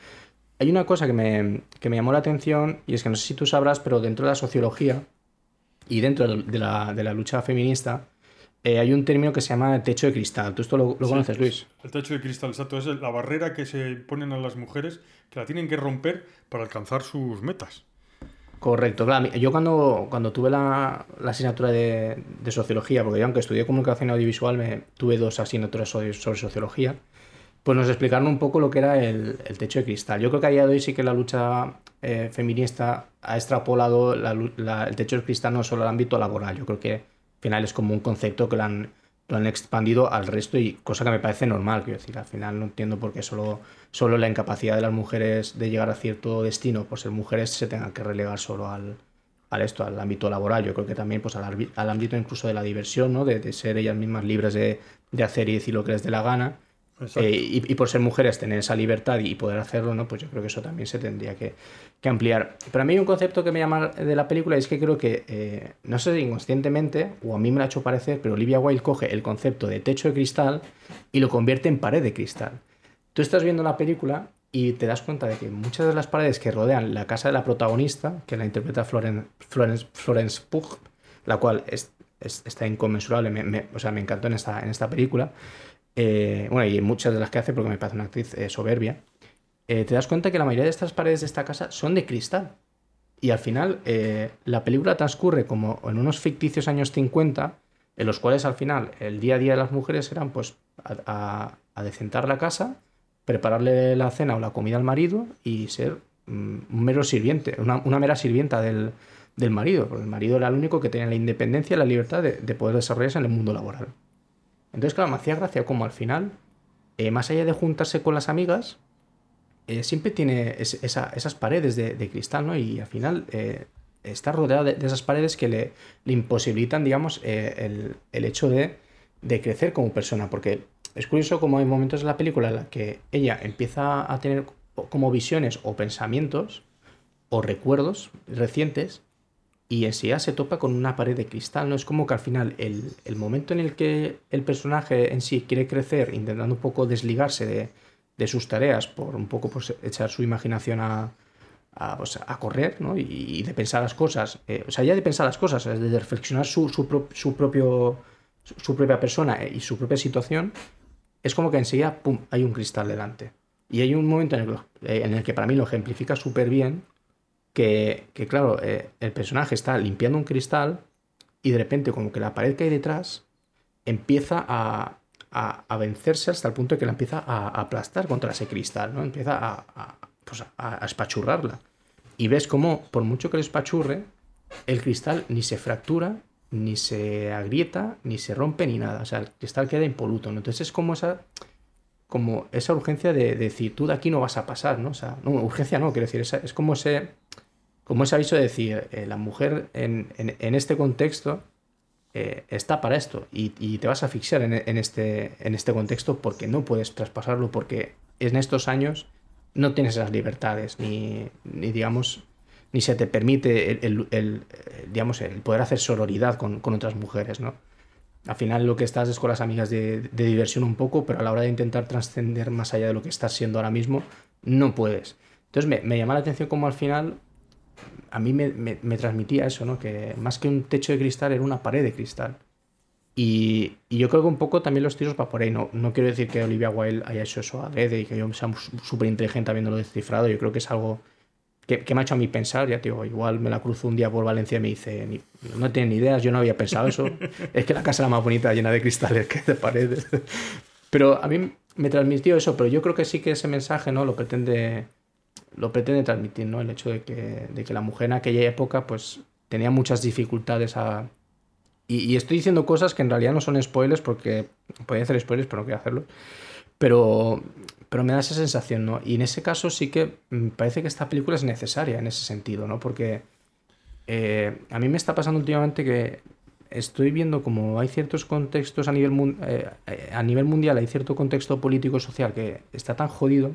Hay una cosa que me, que me llamó la atención y es que no sé si tú sabrás, pero dentro de la sociología y dentro de la, de la lucha feminista eh, hay un término que se llama techo de cristal. ¿Tú esto lo, lo sí, conoces, Luis? El techo de cristal, exacto. Es la barrera que se ponen a las mujeres que la tienen que romper para alcanzar sus metas. Correcto, claro. Yo cuando, cuando tuve la, la asignatura de, de, sociología, porque yo aunque estudié comunicación audiovisual, me, tuve dos asignaturas sobre, sobre, sociología, pues nos explicaron un poco lo que era el, el, techo de cristal. Yo creo que a día de hoy sí que la lucha eh, feminista ha extrapolado la, la, el techo de cristal no solo al ámbito laboral. Yo creo que final es como un concepto que lo han, lo han expandido al resto y cosa que me parece normal. Quiero decir, al final no entiendo por qué solo, solo la incapacidad de las mujeres de llegar a cierto destino por ser mujeres se tenga que relegar solo al, al esto, al ámbito laboral. Yo creo que también pues, al, ámbito incluso de la diversión, ¿no? de, de ser ellas mismas libres de, de, hacer y decir lo que les dé la gana. Eh, y, y, por ser mujeres tener esa libertad y poder hacerlo, ¿no? pues yo creo que eso también se tendría que, que ampliar. Pero a mí hay un concepto que me llama de la película es que creo que, eh, no sé inconscientemente, o a mí me lo ha hecho parecer, pero Olivia Wilde coge el concepto de techo de cristal y lo convierte en pared de cristal. Tú estás viendo la película y te das cuenta de que muchas de las paredes que rodean la casa de la protagonista, que la interpreta Florence, Florence, Florence Pugh, la cual es, es, está inconmensurable, me, me, o sea, me encantó en esta, en esta película, eh, bueno, y muchas de las que hace porque me parece una actriz eh, soberbia, eh, te das cuenta que la mayoría de estas paredes de esta casa son de cristal. Y al final, eh, la película transcurre como en unos ficticios años 50, en los cuales al final el día a día de las mujeres eran pues a, a, la casa, prepararle la cena o la comida al marido y ser mm, un mero sirviente, una, mera sirvienta del, del, marido, porque el marido era el único que tenía la independencia y la libertad de poder desarrollarse en el mundo laboral. Entonces, claro, me gracia como al final, eh, más allá de juntarse con las amigas, eh, siempre tiene es, esa, esas paredes de, cristal, ¿no? Y al final eh, está rodeada de, esas paredes que le, imposibilitan, digamos, el, el, hecho de, de, crecer como persona. Porque es curioso como hay momentos en la película en la que ella empieza a tener como visiones o pensamientos o recuerdos recientes y ya se topa con una pared de cristal, ¿no? Es como que al final el, el, momento en el que el personaje en sí quiere crecer, intentando un poco desligarse de, sus tareas, por un poco pues, echar su imaginación a, a, pues, a correr, ¿no? Y, de pensar las cosas, eh, o sea, ya de pensar las cosas, de reflexionar su, su, su propio, propia persona y su propia situación, es como que enseguida, pum, hay un cristal delante. Y hay un momento en el, en el que para mí lo ejemplifica súper bien, que, claro, eh, el personaje está limpiando un cristal y de repente como que la pared que hay detrás empieza a, a, a vencerse hasta el punto de que la empieza a, aplastar contra ese cristal, ¿no? Empieza a, pues espachurrarla. Y ves como, por mucho que le espachurre, el cristal ni se fractura, ni se agrieta, ni se rompe, ni nada. O sea, el cristal queda impoluto, ¿no? Entonces es como esa, como esa urgencia de, de decir, tú de aquí no vas a pasar, ¿no? O sea, no, urgencia no, quiero decir, es como ese, como ese aviso de decir, eh, la mujer en, en- este contexto eh, está para esto y, y te vas a asfixiar en, en este, en este contexto porque no puedes traspasarlo, porque en estos años no tienes esas libertades, ni, ni digamos, ni se te permite el, el- el, eh, digamos, el poder hacer sororidad con, con otras mujeres, ¿no? Al final lo que estás es con las amigas de, de diversión un poco, pero a la hora de intentar trascender más allá de lo que estás siendo ahora mismo, no puedes. Entonces me, me llama la atención como al final a mí me, me- me transmitía eso, ¿no? Que más que un techo de cristal era una pared de cristal. Y, y yo creo que un poco también los tiros va por ahí. No, no quiero decir que Olivia Wilde haya hecho eso adrede y que yo sea súper inteligente habiéndolo descifrado. Yo creo que es algo que, que me ha hecho a mí pensar. Ya te digo, igual me la cruzo un día por Valencia y me dice, "Ni- no tiene ni ideas, yo no había pensado eso. es que la casa era más bonita llena de cristales que de paredes. pero a mí me transmitió eso, pero yo creo que sí que ese mensaje no lo pretende lo pretende transmitir, ¿no? El hecho de que, de que la mujer en aquella época pues tenía muchas dificultades a... Y, estoy diciendo cosas que en realidad no son spoilers porque podía hacer spoilers pero no quiero hacerlos. Pero, pero me da esa sensación, ¿no? Y en ese caso sí que parece que esta película es necesaria en ese sentido, ¿no? Porque eh, a mí me está pasando últimamente que estoy viendo como hay ciertos contextos a nivel, eh, eh, a nivel mundial, hay cierto contexto político-social que está tan jodido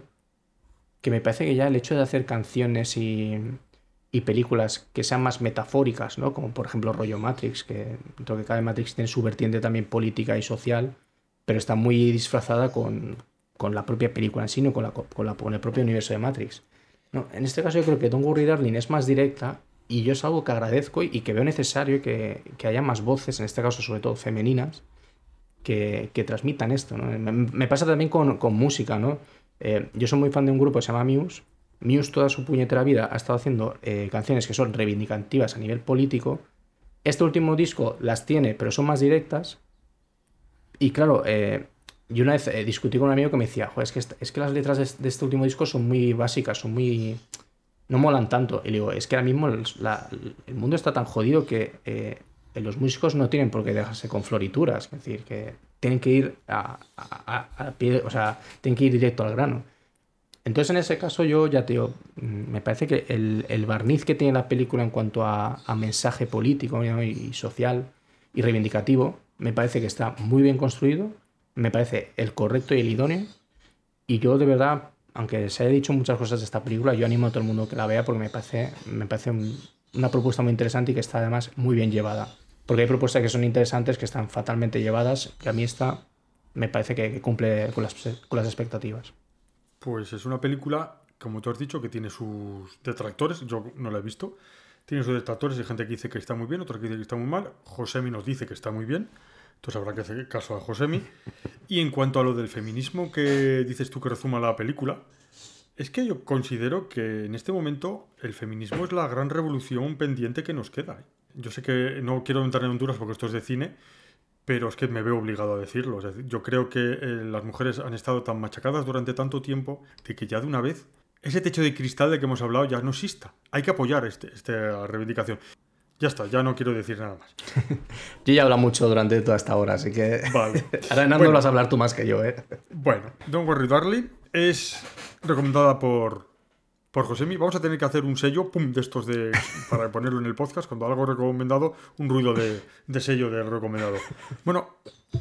que me parece que ya el hecho de hacer canciones y, y películas que sean más metafóricas, ¿no? Como por ejemplo rollo Matrix, que dentro que cabe Matrix tiene su vertiente también política y social, pero está muy disfrazada con, con la propia película en sí, no con, la, con, la- con el propio universo de Matrix. No, en este caso yo creo que Don't Worry Darling es más directa y yo es algo que agradezco y, y que veo necesario que, que haya más voces, en este caso sobre todo femeninas, que, que transmitan esto. ¿no? Me, me pasa también con, con música, ¿no? Eh, yo soy muy fan de un grupo que se llama Muse. Muse toda su puñetera vida ha estado haciendo eh, canciones que son reivindicativas a nivel político. Este último disco las tiene, pero son más directas. Y claro, eh, yo una vez discutí con un amigo que me decía, "Joder, es que, es que las letras de, este último disco son muy básicas, son muy... no molan tanto. Y le digo, es que ahora mismo el, el mundo está tan jodido que los músicos no tienen por qué dejarse con florituras. Es decir, que tienen que ir a, a- a- pie, o sea, tienen que ir directo al grano. Entonces, en ese caso, yo ya te digo, mm, me parece que el, el barniz que tiene la película en cuanto a mensaje político ¿no? y social y reivindicativo, me parece que está muy bien construido, me parece el correcto y el idóneo. Y yo, de verdad, aunque se haya dicho muchas cosas de esta película, yo animo a todo el mundo que la vea porque me parece, me parece un- una propuesta muy interesante y que está además muy bien llevada. Porque hay propuestas que son interesantes, que están fatalmente llevadas, y a mí esta me parece que, cumple con las, con las expectativas. Pues es una película, como tú has dicho, que tiene sus detractores. Yo no la he visto. Tiene sus detractores. Hay gente que dice que está muy bien, otra que dice que está muy mal. Josemi nos dice que está muy bien. Entonces habrá que hacer caso a Josemi. Y en cuanto a lo del feminismo que dices tú que rezuma la película, es que yo considero que en este momento el feminismo es la gran revolución pendiente que nos queda. ¿eh? Yo sé que no quiero entrar en Honduras porque esto es de cine, pero es que me veo obligado a decirlo. Es decir, yo creo que eh, las mujeres han estado tan machacadas durante tanto tiempo de que ya de una vez ese techo de cristal de que hemos hablado ya no exista. Hay que apoyar este, esta reivindicación. Ya está, ya no quiero decir nada más. Yo ya he hablado mucho durante toda esta hora, así que. Vale. Ahora no Bueno. vas a hablar tú más que yo, ¿eh? Bueno, Don't Worry Darling es recomendada por, por Josemi. Vamos a tener que hacer un sello, pum, de estos de para ponerlo en el podcast. Cuando algo recomendado, un ruido de, de sello de recomendado. Bueno,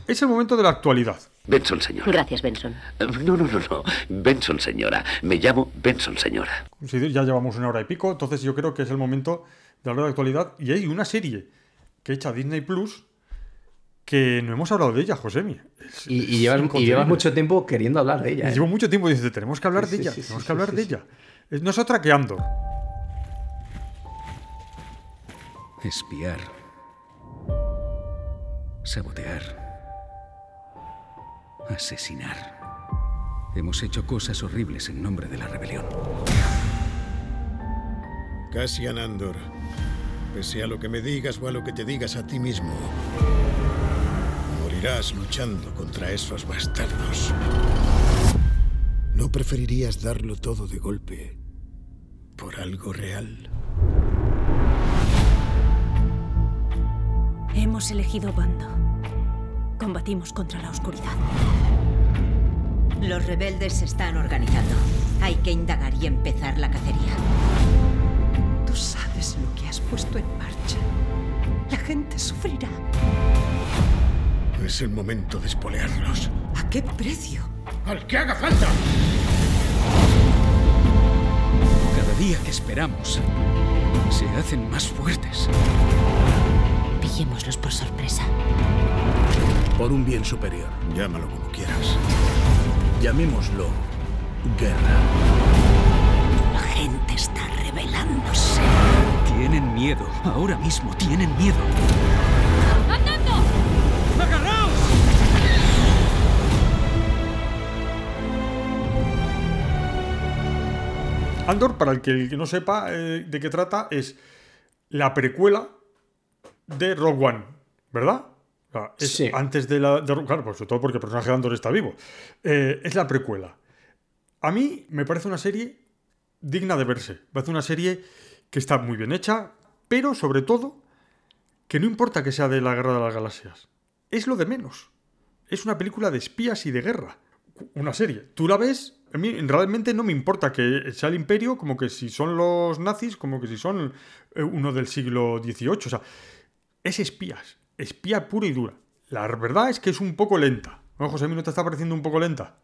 es el momento de la actualidad. Benson, señora. Gracias, Benson. Eh, No, no, no, no. Benson, señora. Me llamo Benson, señora. Sí, Ya llevamos una hora y pico, entonces yo creo que es el momento de hablar de actualidad. Y hay una serie que echa Disney Plus que no hemos hablado de ella, Josemi. Es- Y, y llevas, y llevas mucho tiempo queriendo hablar de ella. ¿eh? llevo mucho tiempo diciendo, tenemos que hablar Sí, de sí, ella, sí, tenemos sí, que hablar sí, de sí. ella. Es- No es otra que Andor. Espiar. Sabotear. Asesinar. Hemos hecho cosas horribles en nombre de la rebelión. Cassian Andor. Pese a lo que me digas o a lo que te digas a ti mismo, morirás luchando contra esos bastardos. ¿No preferirías darlo todo de golpe por algo real? Hemos elegido bando. Combatimos contra la oscuridad. Los rebeldes se están organizando. Hay que indagar y empezar la cacería. Tú sabes lo que has puesto en marcha. La gente sufrirá. Es el momento de espolearlos. ¿A qué precio? ¡Al que haga falta! Día que esperamos, se hacen más fuertes. Pillémoslos por sorpresa. Por un bien superior, llámalo como quieras. Llamémoslo guerra. La gente está rebelándose. Tienen miedo. Ahora mismo tienen miedo. Andor, para el que, el que no sepa eh, de qué trata, es la precuela de Rogue One, ¿verdad? O sea, es Sí. Antes de la. de- claro, pues sobre todo porque el personaje de Andor está vivo. Eh, es la precuela. A mí me parece una serie digna de verse. Me parece una serie que está muy bien hecha, pero sobre todo que no importa que sea de la Guerra de las Galaxias. Es lo de menos. Es una película de espías y de guerra. Una serie. Tú la ves, a mí realmente no me importa que sea el imperio, como que si son los nazis, como que si son eh, uno del siglo XVIII. O sea, es espías. Espía pura y dura. La verdad es que es un poco lenta. ¿No, José? ¿A mí no te está pareciendo un poco lenta?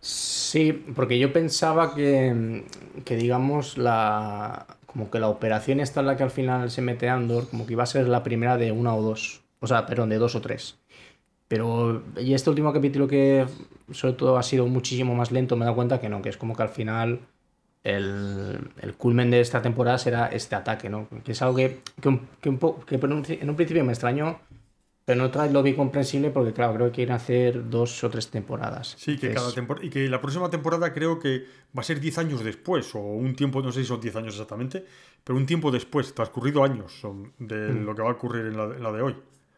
Sí, porque yo pensaba que, que, digamos, la. Como que la operación esta en la que al final se mete Andor, como que iba a ser la primera de una o dos. O sea, perdón, de dos o tres. Pero. Y este último capítulo que sobre todo ha sido muchísimo más lento, me he dado cuenta que no, que es como que al final. El, el culmen de esta temporada será este ataque, ¿no? Que es algo que, que, un- que un po- que por un- en un principio me extrañó, pero en otras lo vi comprensible porque, claro, creo que quieren hacer dos o tres temporadas. Sí, que Entonces, cada temporada. Y que la próxima temporada creo que va a ser 10 años después, o un tiempo, no sé si son 10 años exactamente, pero un tiempo después, transcurrido años de Mm. lo que va a ocurrir en la, en la de hoy,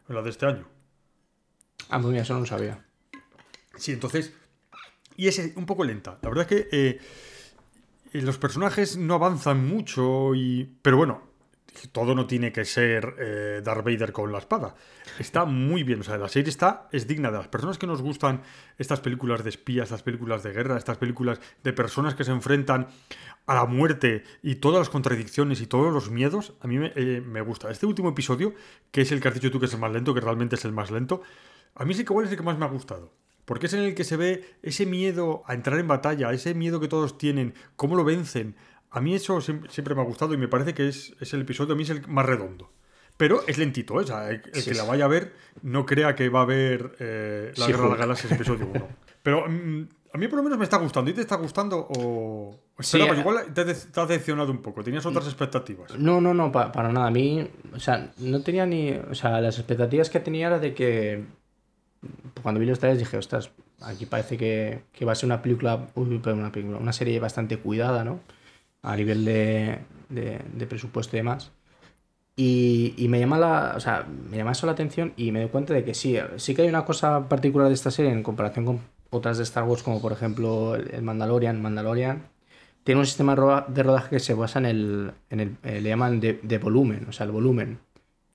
en la de este año. Ah, pues mira, eso no lo sabía. Sí, entonces. Y es eh, un poco lenta. La verdad es que eh, eh, los personajes no avanzan mucho y. Pero bueno, todo no tiene que ser Darth Vader con la espada. Está muy bien. O sea, la serie está, es digna de las personas que nos gustan estas películas de espías, estas películas de guerra, estas películas de personas que se enfrentan a la muerte y todas las contradicciones y todos los miedos. A mí me, me gusta. Este último episodio, que es el que has dicho tú que es el más lento, que realmente es el más lento, a mí sí que igual es el que más me ha gustado. Porque es en el que se ve ese miedo a entrar en batalla, ese miedo que todos tienen, cómo lo vencen. A mí eso siem- siempre, me ha gustado y me parece que es, es el episodio, a mí es el más redondo. Pero es lentito, ¿eh? O sea, el, Sí, que la vaya a ver no crea que va a ver eh, La Sí, Guerra de las. Galaxias episodio 1. Pero mm, a mí por lo menos me está gustando. ¿Y te está gustando o...? Sí, esperabas? igual te, te ha decepcionado un poco. Tenías otras expectativas. No, no, no, pa- para nada. A mí, o sea, no tenía ni. O sea, las expectativas que tenía era de que. Cuando vi los trailers dije, ostras, aquí parece que, que va a ser una película. Una película. Una serie bastante cuidada, ¿no? A nivel de, de, de presupuesto y demás. Y, y me llama la. O sea, me llama eso la atención y me doy cuenta de que sí, sí que hay una cosa particular de esta serie en comparación con otras de Star Wars, como por ejemplo el Mandalorian. Mandalorian tiene un sistema de rodaje que se basa en el, en el eh, le llaman de, de volumen, o sea, el volumen,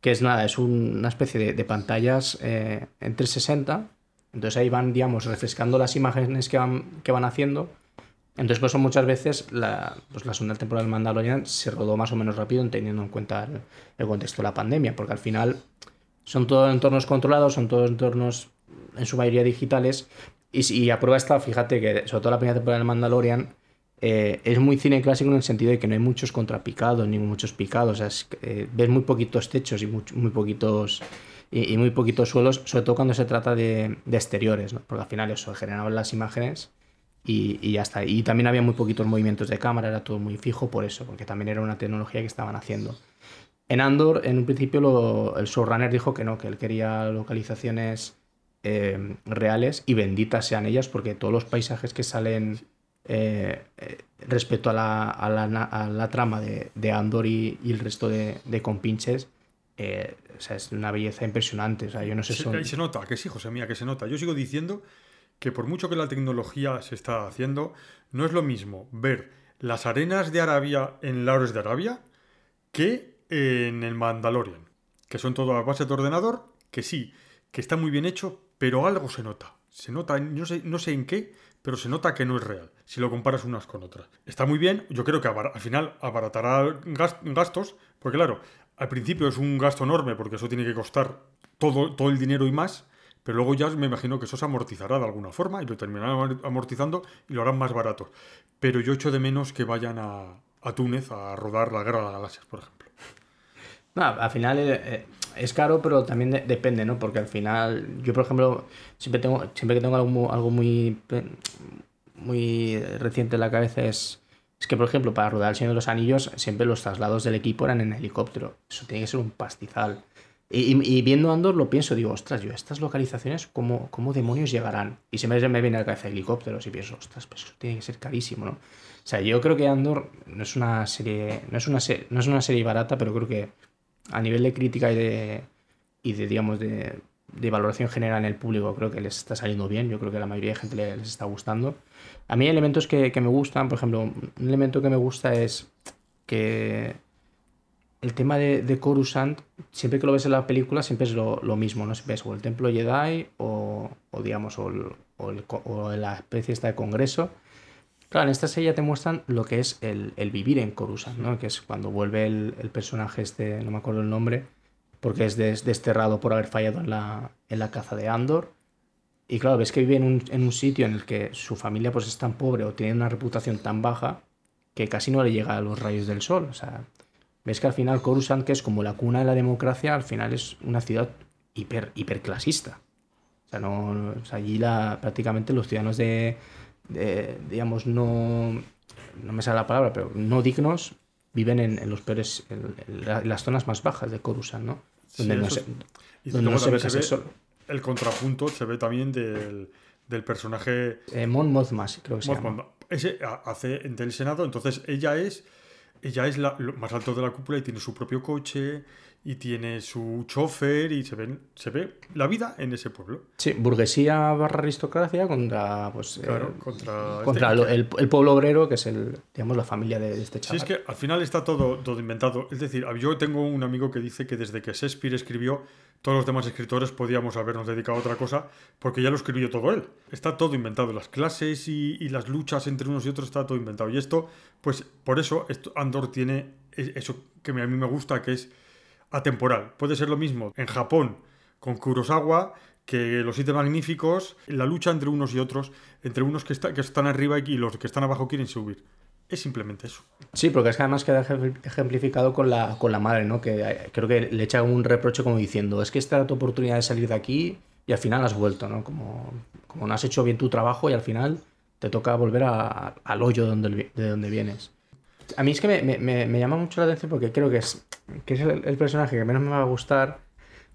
que es nada, es un- una especie de, pantallas eh, en 360, entonces ahí van, digamos, refrescando las imágenes que van, que van haciendo, entonces por eso muchas veces la, pues la segunda temporada Mandalorian se rodó más o menos rápido teniendo en cuenta el, contexto de la pandemia, porque al final son todos entornos controlados, son todos entornos en su mayoría digitales. Y, y a prueba está, fíjate que sobre todo la primera temporada del Mandalorian eh, es muy cine clásico en el sentido de que no hay muchos contrapicados ni muchos picados. O eh, ves muy poquitos techos y muy poquitos y, muy poquitos suelos, sobre todo cuando se trata de, exteriores, ¿no? porque al final eso generaban las imágenes y, y ya está. Y también había muy poquitos movimientos de cámara, era todo muy fijo por eso, porque también era una tecnología que estaban haciendo. En Andor, en un principio, el showrunner dijo que no, que él quería localizaciones eh, reales y benditas sean ellas, porque todos los paisajes que salen eh, eh, respecto a la, a la, a la trama de, de Andor y, y, el resto de, de compinches, eh, o sea, es una belleza impresionante. O sea, yo no sé se, son... se nota, que sí, José mía, que se nota. Yo sigo diciendo que por mucho que la tecnología se está haciendo, no es lo mismo ver las arenas de Arabia en Laures de Arabia que en el Mandalorian, que son todo a base de ordenador, que sí, que está muy bien hecho, pero algo se nota. Se nota, no sé, no sé en qué, pero se nota que no es real, si lo comparas unas con otras. Está muy bien, yo creo que al final abaratará gastos, porque claro, al principio es un gasto enorme, porque eso tiene que costar todo, todo el dinero y más, pero luego ya me imagino que eso se amortizará de alguna forma y lo terminarán amortizando y lo harán más barato. Pero yo echo de menos que vayan a, a Túnez a rodar la Guerra de las Galaxias, por ejemplo. No, al final eh, es caro, pero también de, depende, ¿no? Porque al final, yo por ejemplo, siempre tengo, siempre que tengo algo, muy, muy reciente en la cabeza es, es que, por ejemplo, para rodar El Señor de los Anillos, siempre los traslados del equipo eran en helicóptero. Eso tiene que ser un pastizal. Y, y, viendo Andor lo pienso, digo, ostras, yo estas localizaciones, ¿cómo, cómo demonios llegarán? Y siempre me viene a la cabeza helicópteros y pienso, ostras, pues eso tiene que ser carísimo, ¿no? O sea, yo creo que Andor no es una serie, no es una, serie, no es una serie barata, pero creo que a nivel de crítica y de, y de digamos, de, de, valoración general en el público, creo que les está saliendo bien. Yo creo que a la mayoría de gente les está gustando. A mí hay elementos que, que me gustan, por ejemplo, un elemento que me gusta es que el tema de, de Coruscant, siempre que lo ves en la película, siempre es lo, lo mismo, ¿no? Siempre es o el templo Jedi o, o digamos, o, o, el, o, la especie esta de congreso. Claro, en esta serie ya te muestran lo que es el, el vivir en Coruscant, ¿no? Que es cuando vuelve el, el, personaje este, no me acuerdo el nombre, porque es des, desterrado por haber fallado en la, en la caza de Andor. Y claro, ves que vive en un, en un sitio en el que su familia pues es tan pobre o tiene una reputación tan baja que casi no le llega a los rayos del sol. O sea, ves que al final Coruscant, que es como la cuna de la democracia, al final es una ciudad hiper, hiperclasista. O sea, no, o sea, allí la, prácticamente los ciudadanos de, de, digamos, no, no me sale la palabra, pero no dignos, viven en, en los peores, en, en, las zonas más bajas de Coruscant, ¿no? Donde sí, no se, y donde no se ve, se ve sol. El contrapunto se ve también del, del personaje... Eh, Mon Mothma, creo que Mon se llama. Mothma. Ese hace del Senado, entonces ella es ella es la, lo más alto de la cúpula y tiene su propio coche y tiene su chofer y se, ven, se ve la vida en ese pueblo. Sí, burguesía barra aristocracia contra pues claro, eh, contra, contra este, el, el, pueblo obrero que es el digamos la familia de, este chaval. Sí, es que al final está todo, todo inventado. Es decir, yo tengo un amigo que dice que desde que Shakespeare escribió todos los demás escritores podíamos habernos dedicado a otra cosa porque ya lo escribió todo él. Está todo inventado. Las clases y, y, las luchas entre unos y otros está todo inventado. Y esto, pues por eso esto, Andor tiene eso que a mí me gusta, que es atemporal. Puede ser lo mismo en Japón con Kurosawa que los siete magníficos, la lucha entre unos y otros, entre unos que, está, que están arriba y los que están abajo quieren subir. Es simplemente eso. Sí, porque es que además queda ejemplificado con la, con la madre, ¿no? Que creo que le echa un reproche como diciendo, es que esta era tu oportunidad de salir de aquí y al final has vuelto, ¿no? Como, como no has hecho bien tu trabajo y al final te toca volver al hoyo de donde, de donde vienes. A mí es que me, me, me, llama mucho la atención porque creo que es, que es el, el personaje que menos me va a gustar.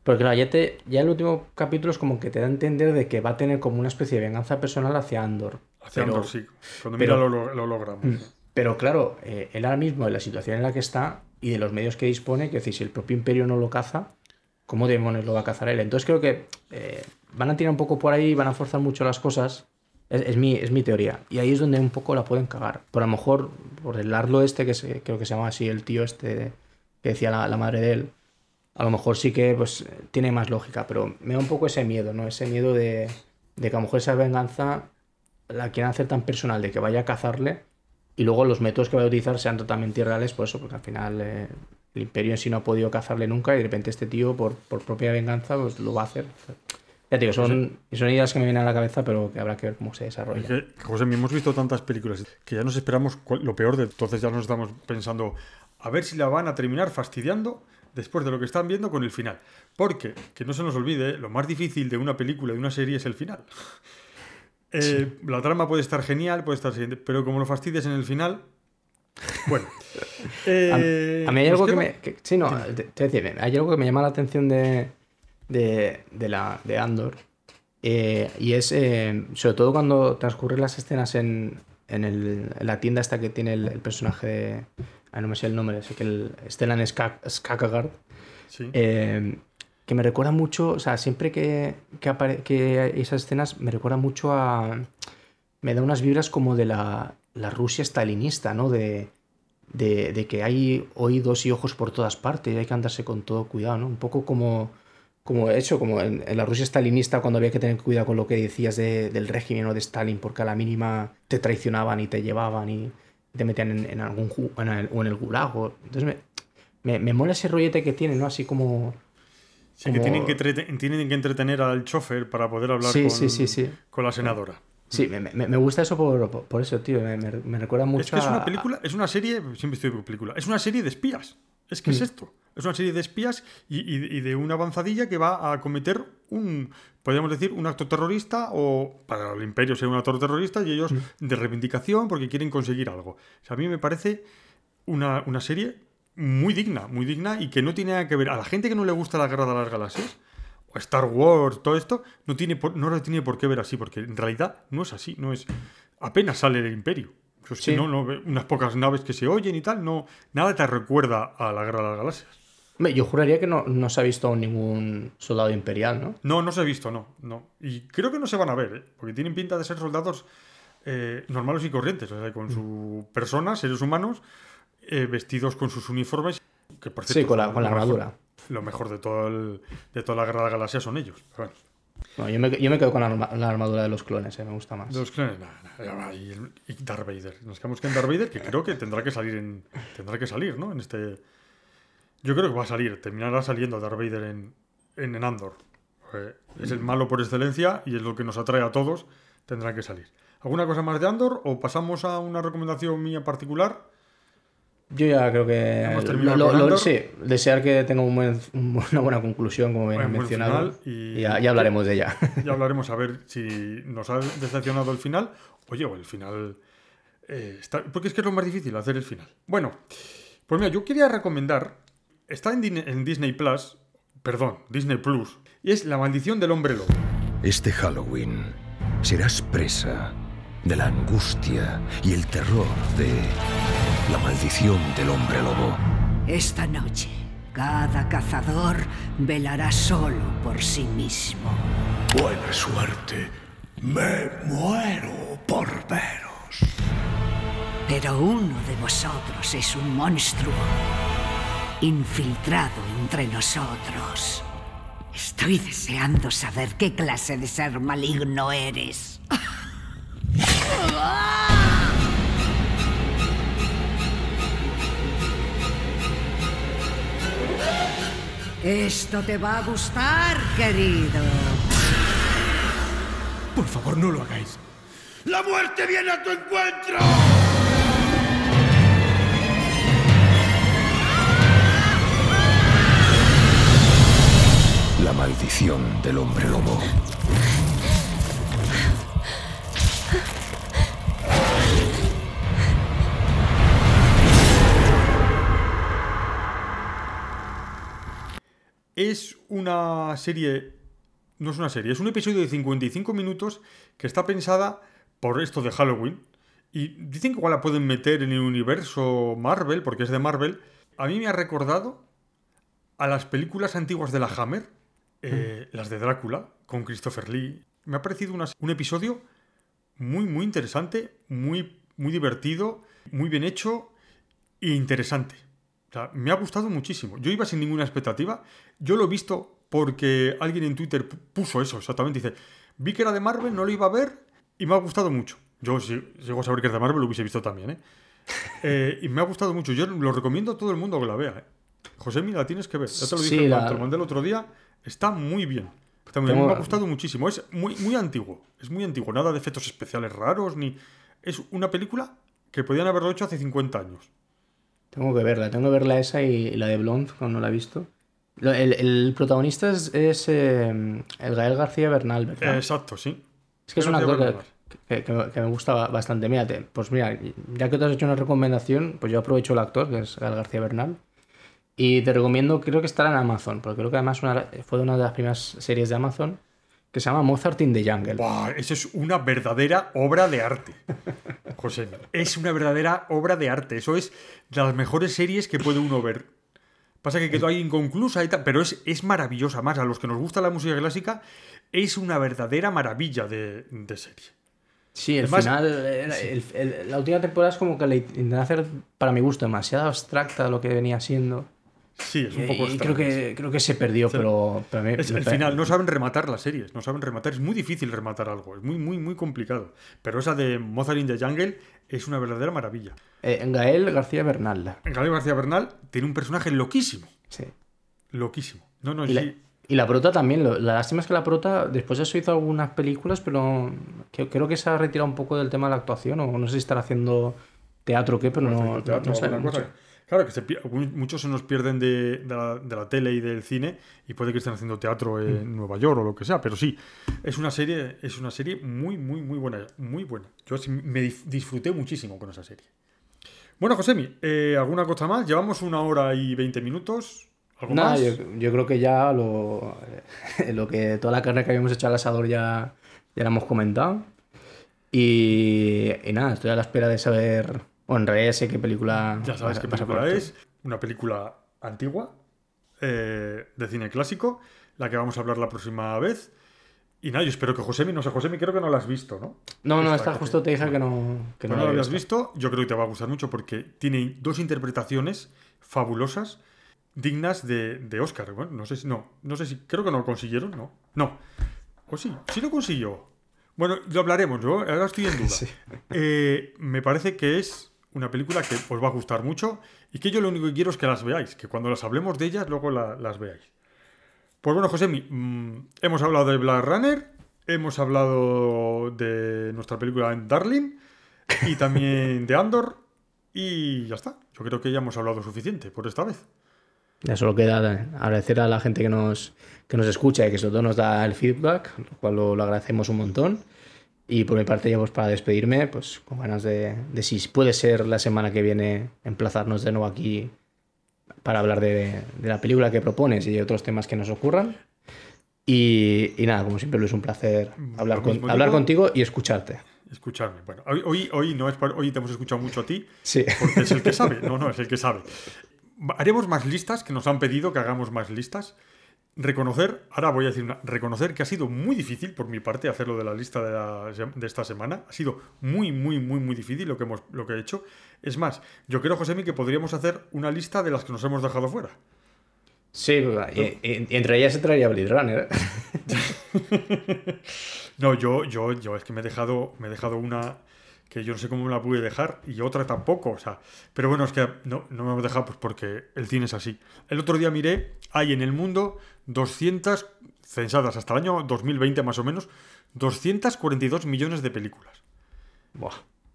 Porque claro, ya, te, ya el último capítulo es como que te da a entender de que va a tener como una especie de venganza personal hacia Andor. Hacia pero, Andor, sí. Cuando pero, mira lo, lo, logramos. Mm, pero claro, eh, él ahora mismo, en la situación en la que está y de los medios que dispone, que decir, si el propio imperio no lo caza, ¿cómo demonios lo va a cazar él? Entonces creo que eh, van a tirar un poco por ahí, van a forzar mucho las cosas. Es, es, mi, es mi teoría. Y ahí es donde un poco la pueden cagar. Por a lo mejor, por el Arlo este, que se, creo que se llama así el tío este que decía la, la, madre de él, a lo mejor sí que pues tiene más lógica, pero me da un poco ese miedo, ¿no? Ese miedo de, de que a lo mejor esa venganza la quieran hacer tan personal, de que vaya a cazarle y luego los métodos que vaya a utilizar sean totalmente irreales, por eso, porque al final eh, el imperio en sí no ha podido cazarle nunca y de repente este tío, por, por propia venganza, pues lo va a hacer. Ya te digo, son, son ideas que me vienen a la cabeza, pero que habrá que ver cómo se desarrolla. Es que, José, hemos visto tantas películas que ya nos esperamos lo peor de entonces ya nos estamos pensando a ver si la van a terminar fastidiando después de lo que están viendo con el final. Porque, que no se nos olvide, lo más difícil de una película, de una serie, es el final. Eh, sí. La trama puede estar genial, puede estar pero como lo fastidies en el final. Bueno. Eh, a, a, mí hay algo que me. Que, sí, no, te, te decir, hay algo que me llama la atención de, de, de, la, de Andor. Eh, y es, eh, sobre todo cuando transcurren las escenas en, en, el- en la tienda esta que tiene el, el personaje de... ah, no me sé el nombre, sé que el Stellan Skarsgård. Sí. eh, que me recuerda mucho, o sea, siempre que, que, apare- que esas escenas me recuerda mucho a... Me da unas vibras como de la, la Rusia stalinista, ¿no? De, de, de que hay oídos y ojos por todas partes y hay que andarse con todo cuidado, ¿no? Un poco como, como eso, como en, en la Rusia stalinista cuando había que tener cuidado con lo que decías de- del régimen o de Stalin, porque a la mínima te traicionaban y te llevaban y te metían en, en algún en el- o en el gulag. o- Entonces me, me, me mola ese rollete que tiene, ¿no? Así como... Sí, que tienen que, tienen que entretener al chofer para poder hablar Sí, con, sí, sí, sí. con la senadora. Sí, me, me- me gusta eso por, por- por eso, tío. Me, me- me recuerda mucho Es que es una película, es una serie, siempre estoy con película, es una serie de espías. Es que es Mm. esto. Es una serie de espías y, y- y de una avanzadilla que va a cometer un, podríamos decir, un acto terrorista o para el imperio ser un acto terrorista y ellos de reivindicación porque quieren conseguir algo. O sea, a mí me parece una, una serie muy digna, muy digna y que no tiene nada que ver. A la gente que no le gusta la Guerra de las Galaxias o Star Wars, todo esto, no, tiene por, no lo tiene por qué ver así, porque en realidad no es así, no es... Apenas sale el imperio. Es que Sí. no, no, unas pocas naves que se oyen y tal, no, nada te recuerda a la Guerra de las Galaxias. Yo juraría que no, no se ha visto ningún soldado imperial, ¿no? No, no se ha visto, no, no. Y creo que no se van a ver, ¿eh? porque tienen pinta de ser soldados eh, normales y corrientes, o sea, con su persona, seres humanos, eh, vestidos con sus uniformes. Que por Sí, cierto, con la- con la armadura. Lo mejor de, todo el- de toda la Guerra de las Galaxias son ellos. Pero bueno. No, yo, me, yo me quedo con la, arma- la armadura de los clones, eh, me gusta más. Los clones, nada, nada, y, y Darth Vader. Nos quedamos con Darth Vader, que creo que tendrá que salir en. Tendrá que salir, ¿no? En este. Yo creo que va a salir, terminará saliendo Darth Vader en, en, en Andor. Eh, es el malo por excelencia y es lo que nos atrae a todos. Tendrá que salir. ¿Alguna cosa más de Andor? ¿O pasamos a una recomendación mía particular? Yo ya creo que. Hemos terminado lo- lo- sí, desear que tenga un buen- un- una buena conclusión, como bien mencionado. final y- y ya, ya hablaremos de ella. Ya hablaremos a ver si nos ha decepcionado el final. Oye, o el final. eh, está- porque es que es lo más difícil, hacer el final. Bueno, pues mira, yo quería recomendar. Está en Disney Plus. Perdón, Disney Plus. Y es La maldición del hombre lobo. Este Halloween serás presa de la angustia y el terror de la maldición del hombre lobo. Esta noche, cada cazador velará solo por sí mismo. Buena suerte. Me muero por veros. Pero uno de vosotros es un monstruo infiltrado entre nosotros. Estoy deseando saber qué clase de ser maligno eres. Esto te va a gustar, querido. Por favor, no lo hagáis. ¡La muerte viene a tu encuentro! La maldición del hombre lobo. Es una serie. No es una serie, es un episodio de 55 minutos que está pensada por esto de Halloween. Y dicen que igual la pueden meter en el universo Marvel, porque es de Marvel. A mí me ha recordado a las películas antiguas de la Hammer, eh, las de Drácula, con Christopher Lee. Me ha parecido una- un episodio muy, muy interesante, muy, muy divertido, muy bien hecho e interesante. O sea, me ha gustado muchísimo. Yo iba sin ninguna expectativa. Yo lo he visto porque alguien en Twitter pu- puso eso, exactamente. Dice, vi que era de Marvel, no lo iba a ver y me ha gustado mucho. Yo, si llego a saber que es de Marvel, lo hubiese visto también, ¿eh? Eh, y me ha gustado mucho. Yo lo recomiendo a todo el mundo que la vea, ¿eh? José, mira, tienes que ver. Ya te lo dije Sí, la- te lo mandé el otro día. Está muy bien. Está muy bien. Tengo- Me ha gustado muchísimo. Es muy, muy antiguo. Es muy antiguo. Nada de efectos especiales raros, ni... Es una película que podían haberlo hecho hace 50 años. Tengo que verla, tengo que verla esa y, la de Blonde, cuando no la he visto. El, el protagonista es, es, eh, el Gael García Bernal, ¿verdad? Exacto, sí. Es que es un actor que, que- que me- gusta ba- bastante. Mira, te- pues mira, ya que te has hecho una recomendación, pues yo aprovecho el actor, que es Gael García Bernal. Y te recomiendo, creo que estará en Amazon, porque creo que además una- fue una de las primeras series de Amazon. Que se llama Mozart in the Jungle. Buah, eso es una verdadera obra de arte. José, es una verdadera obra de arte. Eso es de las mejores series que puede uno ver. Pasa que quedó ahí inconclusa y tal, pero es, es maravillosa. Más a los que nos gusta la música clásica, es una verdadera maravilla de, de serie. Sí, el Además, final, el- el- el- la última temporada es como que le intentan hacer, para mi gusto, demasiado abstracta lo que venía siendo. Sí, es un poco y, creo que creo que se perdió, Sí. pero, pero mí Es me el final, no saben rematar las series, no saben rematar, es muy difícil rematar algo, es muy, muy, muy complicado. Pero esa de Mozart in the Jungle es una verdadera maravilla. Eh, Gael García Bernal. Gabriel García Bernal tiene un personaje loquísimo. Sí. Loquísimo. No, no, Y la, sí. y la prota también. lo- La lástima es que la prota después de eso hizo algunas películas, pero que- creo que se ha retirado un poco del tema de la actuación, o no sé si estará haciendo teatro o qué, pero no, no, Teatro, no mucho. Claro, que se muchos se nos pierden de, de la, de la tele y del cine y puede que estén haciendo teatro en Mm. Nueva York o lo que sea, pero sí, es una serie, es una serie muy, muy, muy buena, muy buena. Yo me disfruté muchísimo con esa serie. Bueno, Josemi, eh, ¿alguna cosa más? Llevamos una hora y veinte minutos. ¿Algo Nada, más? yo, yo creo que ya lo, lo que toda la carne que habíamos hecho al asador ya, ya la hemos comentado. Y, y nada, estoy a la espera de saber. En sé qué película. Ya sabes qué película es. Una película antigua, eh, de cine clásico, la que vamos a hablar la próxima vez. Y nada, yo espero que Josemi, no sé, Josemi, creo que no la has visto, ¿no? No, no, Esta esta justo te dije que no, que no no la la había habías visto, yo creo que te va a gustar mucho porque tiene dos interpretaciones fabulosas, dignas de, de Oscar. Bueno, no sé si, no, no sé si, creo que no lo consiguieron, ¿no? No. O sí, sí lo consiguió. Bueno, lo hablaremos, yo ahora estoy en duda. Eh, me parece que es una película que os va a gustar mucho y que yo lo único que quiero es que las veáis, que cuando las hablemos de ellas, luego la- las veáis. Pues bueno, Josemi, mm, hemos hablado de Black Runner, hemos hablado de nuestra película Darling y también de Andor y ya está. Yo creo que ya hemos hablado suficiente por esta vez. Ya solo queda agradecer a la gente que nos, que nos escucha y que sobre todo nos da el feedback, lo cual lo agradecemos un montón. Y por mi parte, ya pues para despedirme, pues con ganas de, de si puede ser la semana que viene emplazarnos de nuevo aquí para hablar de, de la película que propones y de otros temas que nos ocurran. Y, y nada, como siempre, Luis, un placer hablar, con- hablar contigo y escucharte. Escucharme. Bueno, hoy, hoy, hoy no es hoy te hemos escuchado mucho a ti, Sí. porque es el que sabe. No, no, es el que sabe. Haremos más listas, que nos han pedido que hagamos más listas. Reconocer, ahora voy a decir una, reconocer que ha sido muy difícil por mi parte hacerlo de la lista de, la sem- de esta semana. Ha sido muy, muy, muy, muy difícil lo que, hemos, lo que he hecho. Es más, yo creo, Josemi, que podríamos hacer una lista de las que nos hemos dejado fuera. Sí, y, y- y entre ellas se traería Blade Runner. ¿eh? No, yo, yo, yo es que me he dejado, me he dejado una que yo no sé cómo me la pude dejar y otra tampoco, o sea, pero bueno, es que no, no me he dejado pues porque el cine es así. El otro día miré, hay en el mundo 200, censadas hasta el año 2020 más o menos, 242 millones de películas.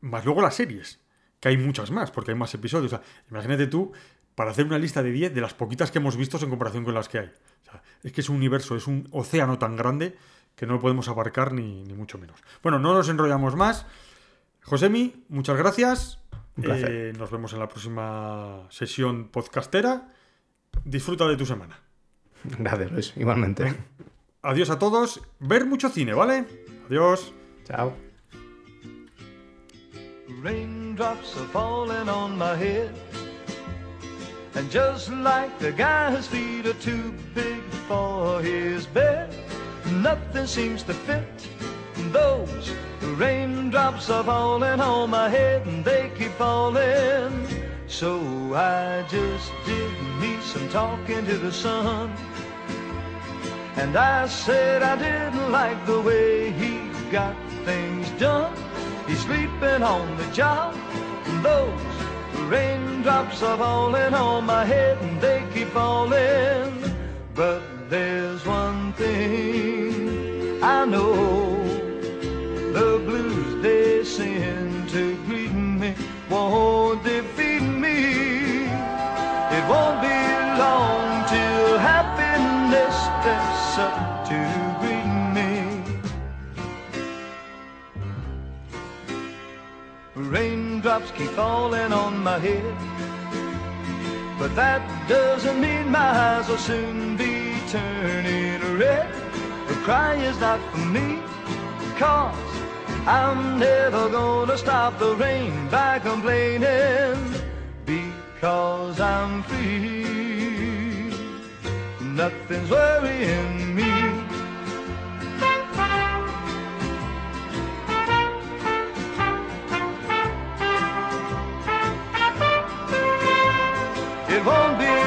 Más luego las series, que hay muchas más, porque hay más episodios. O sea, imagínate tú, para hacer una lista de 10 de las poquitas que hemos visto en comparación con las que hay. O sea, es que es un universo, es un océano tan grande que no lo podemos abarcar ni, ni mucho menos. Bueno, no nos enrollamos más. Josemi, muchas gracias. Un placer. Eh, nos vemos en la próxima sesión podcastera. Disfruta de tu semana. Gracias, Luis. Igualmente. Adiós a todos. Ver mucho cine, ¿vale? Adiós. Chao. Raindrops are falling on my head. And just like the guy whose feet are too big for his bed, nothing seems to fit. Those raindrops are falling on my head and they keep falling. So I just did me some talking to the sun. And I said I didn't like the way he got things done. He's sleeping on the job. And those raindrops are falling on my head and they keep falling. But there's one thing I know. The blues they send to greet me won't defeat me. It won't be long till happiness steps up to greet me. Raindrops keep falling on my head. But that doesn't mean my eyes will soon be turning red. The cry is not for me, cause I'm never gonna stop the rain by complaining, because I'm free. Nothing's worrying me. It won't be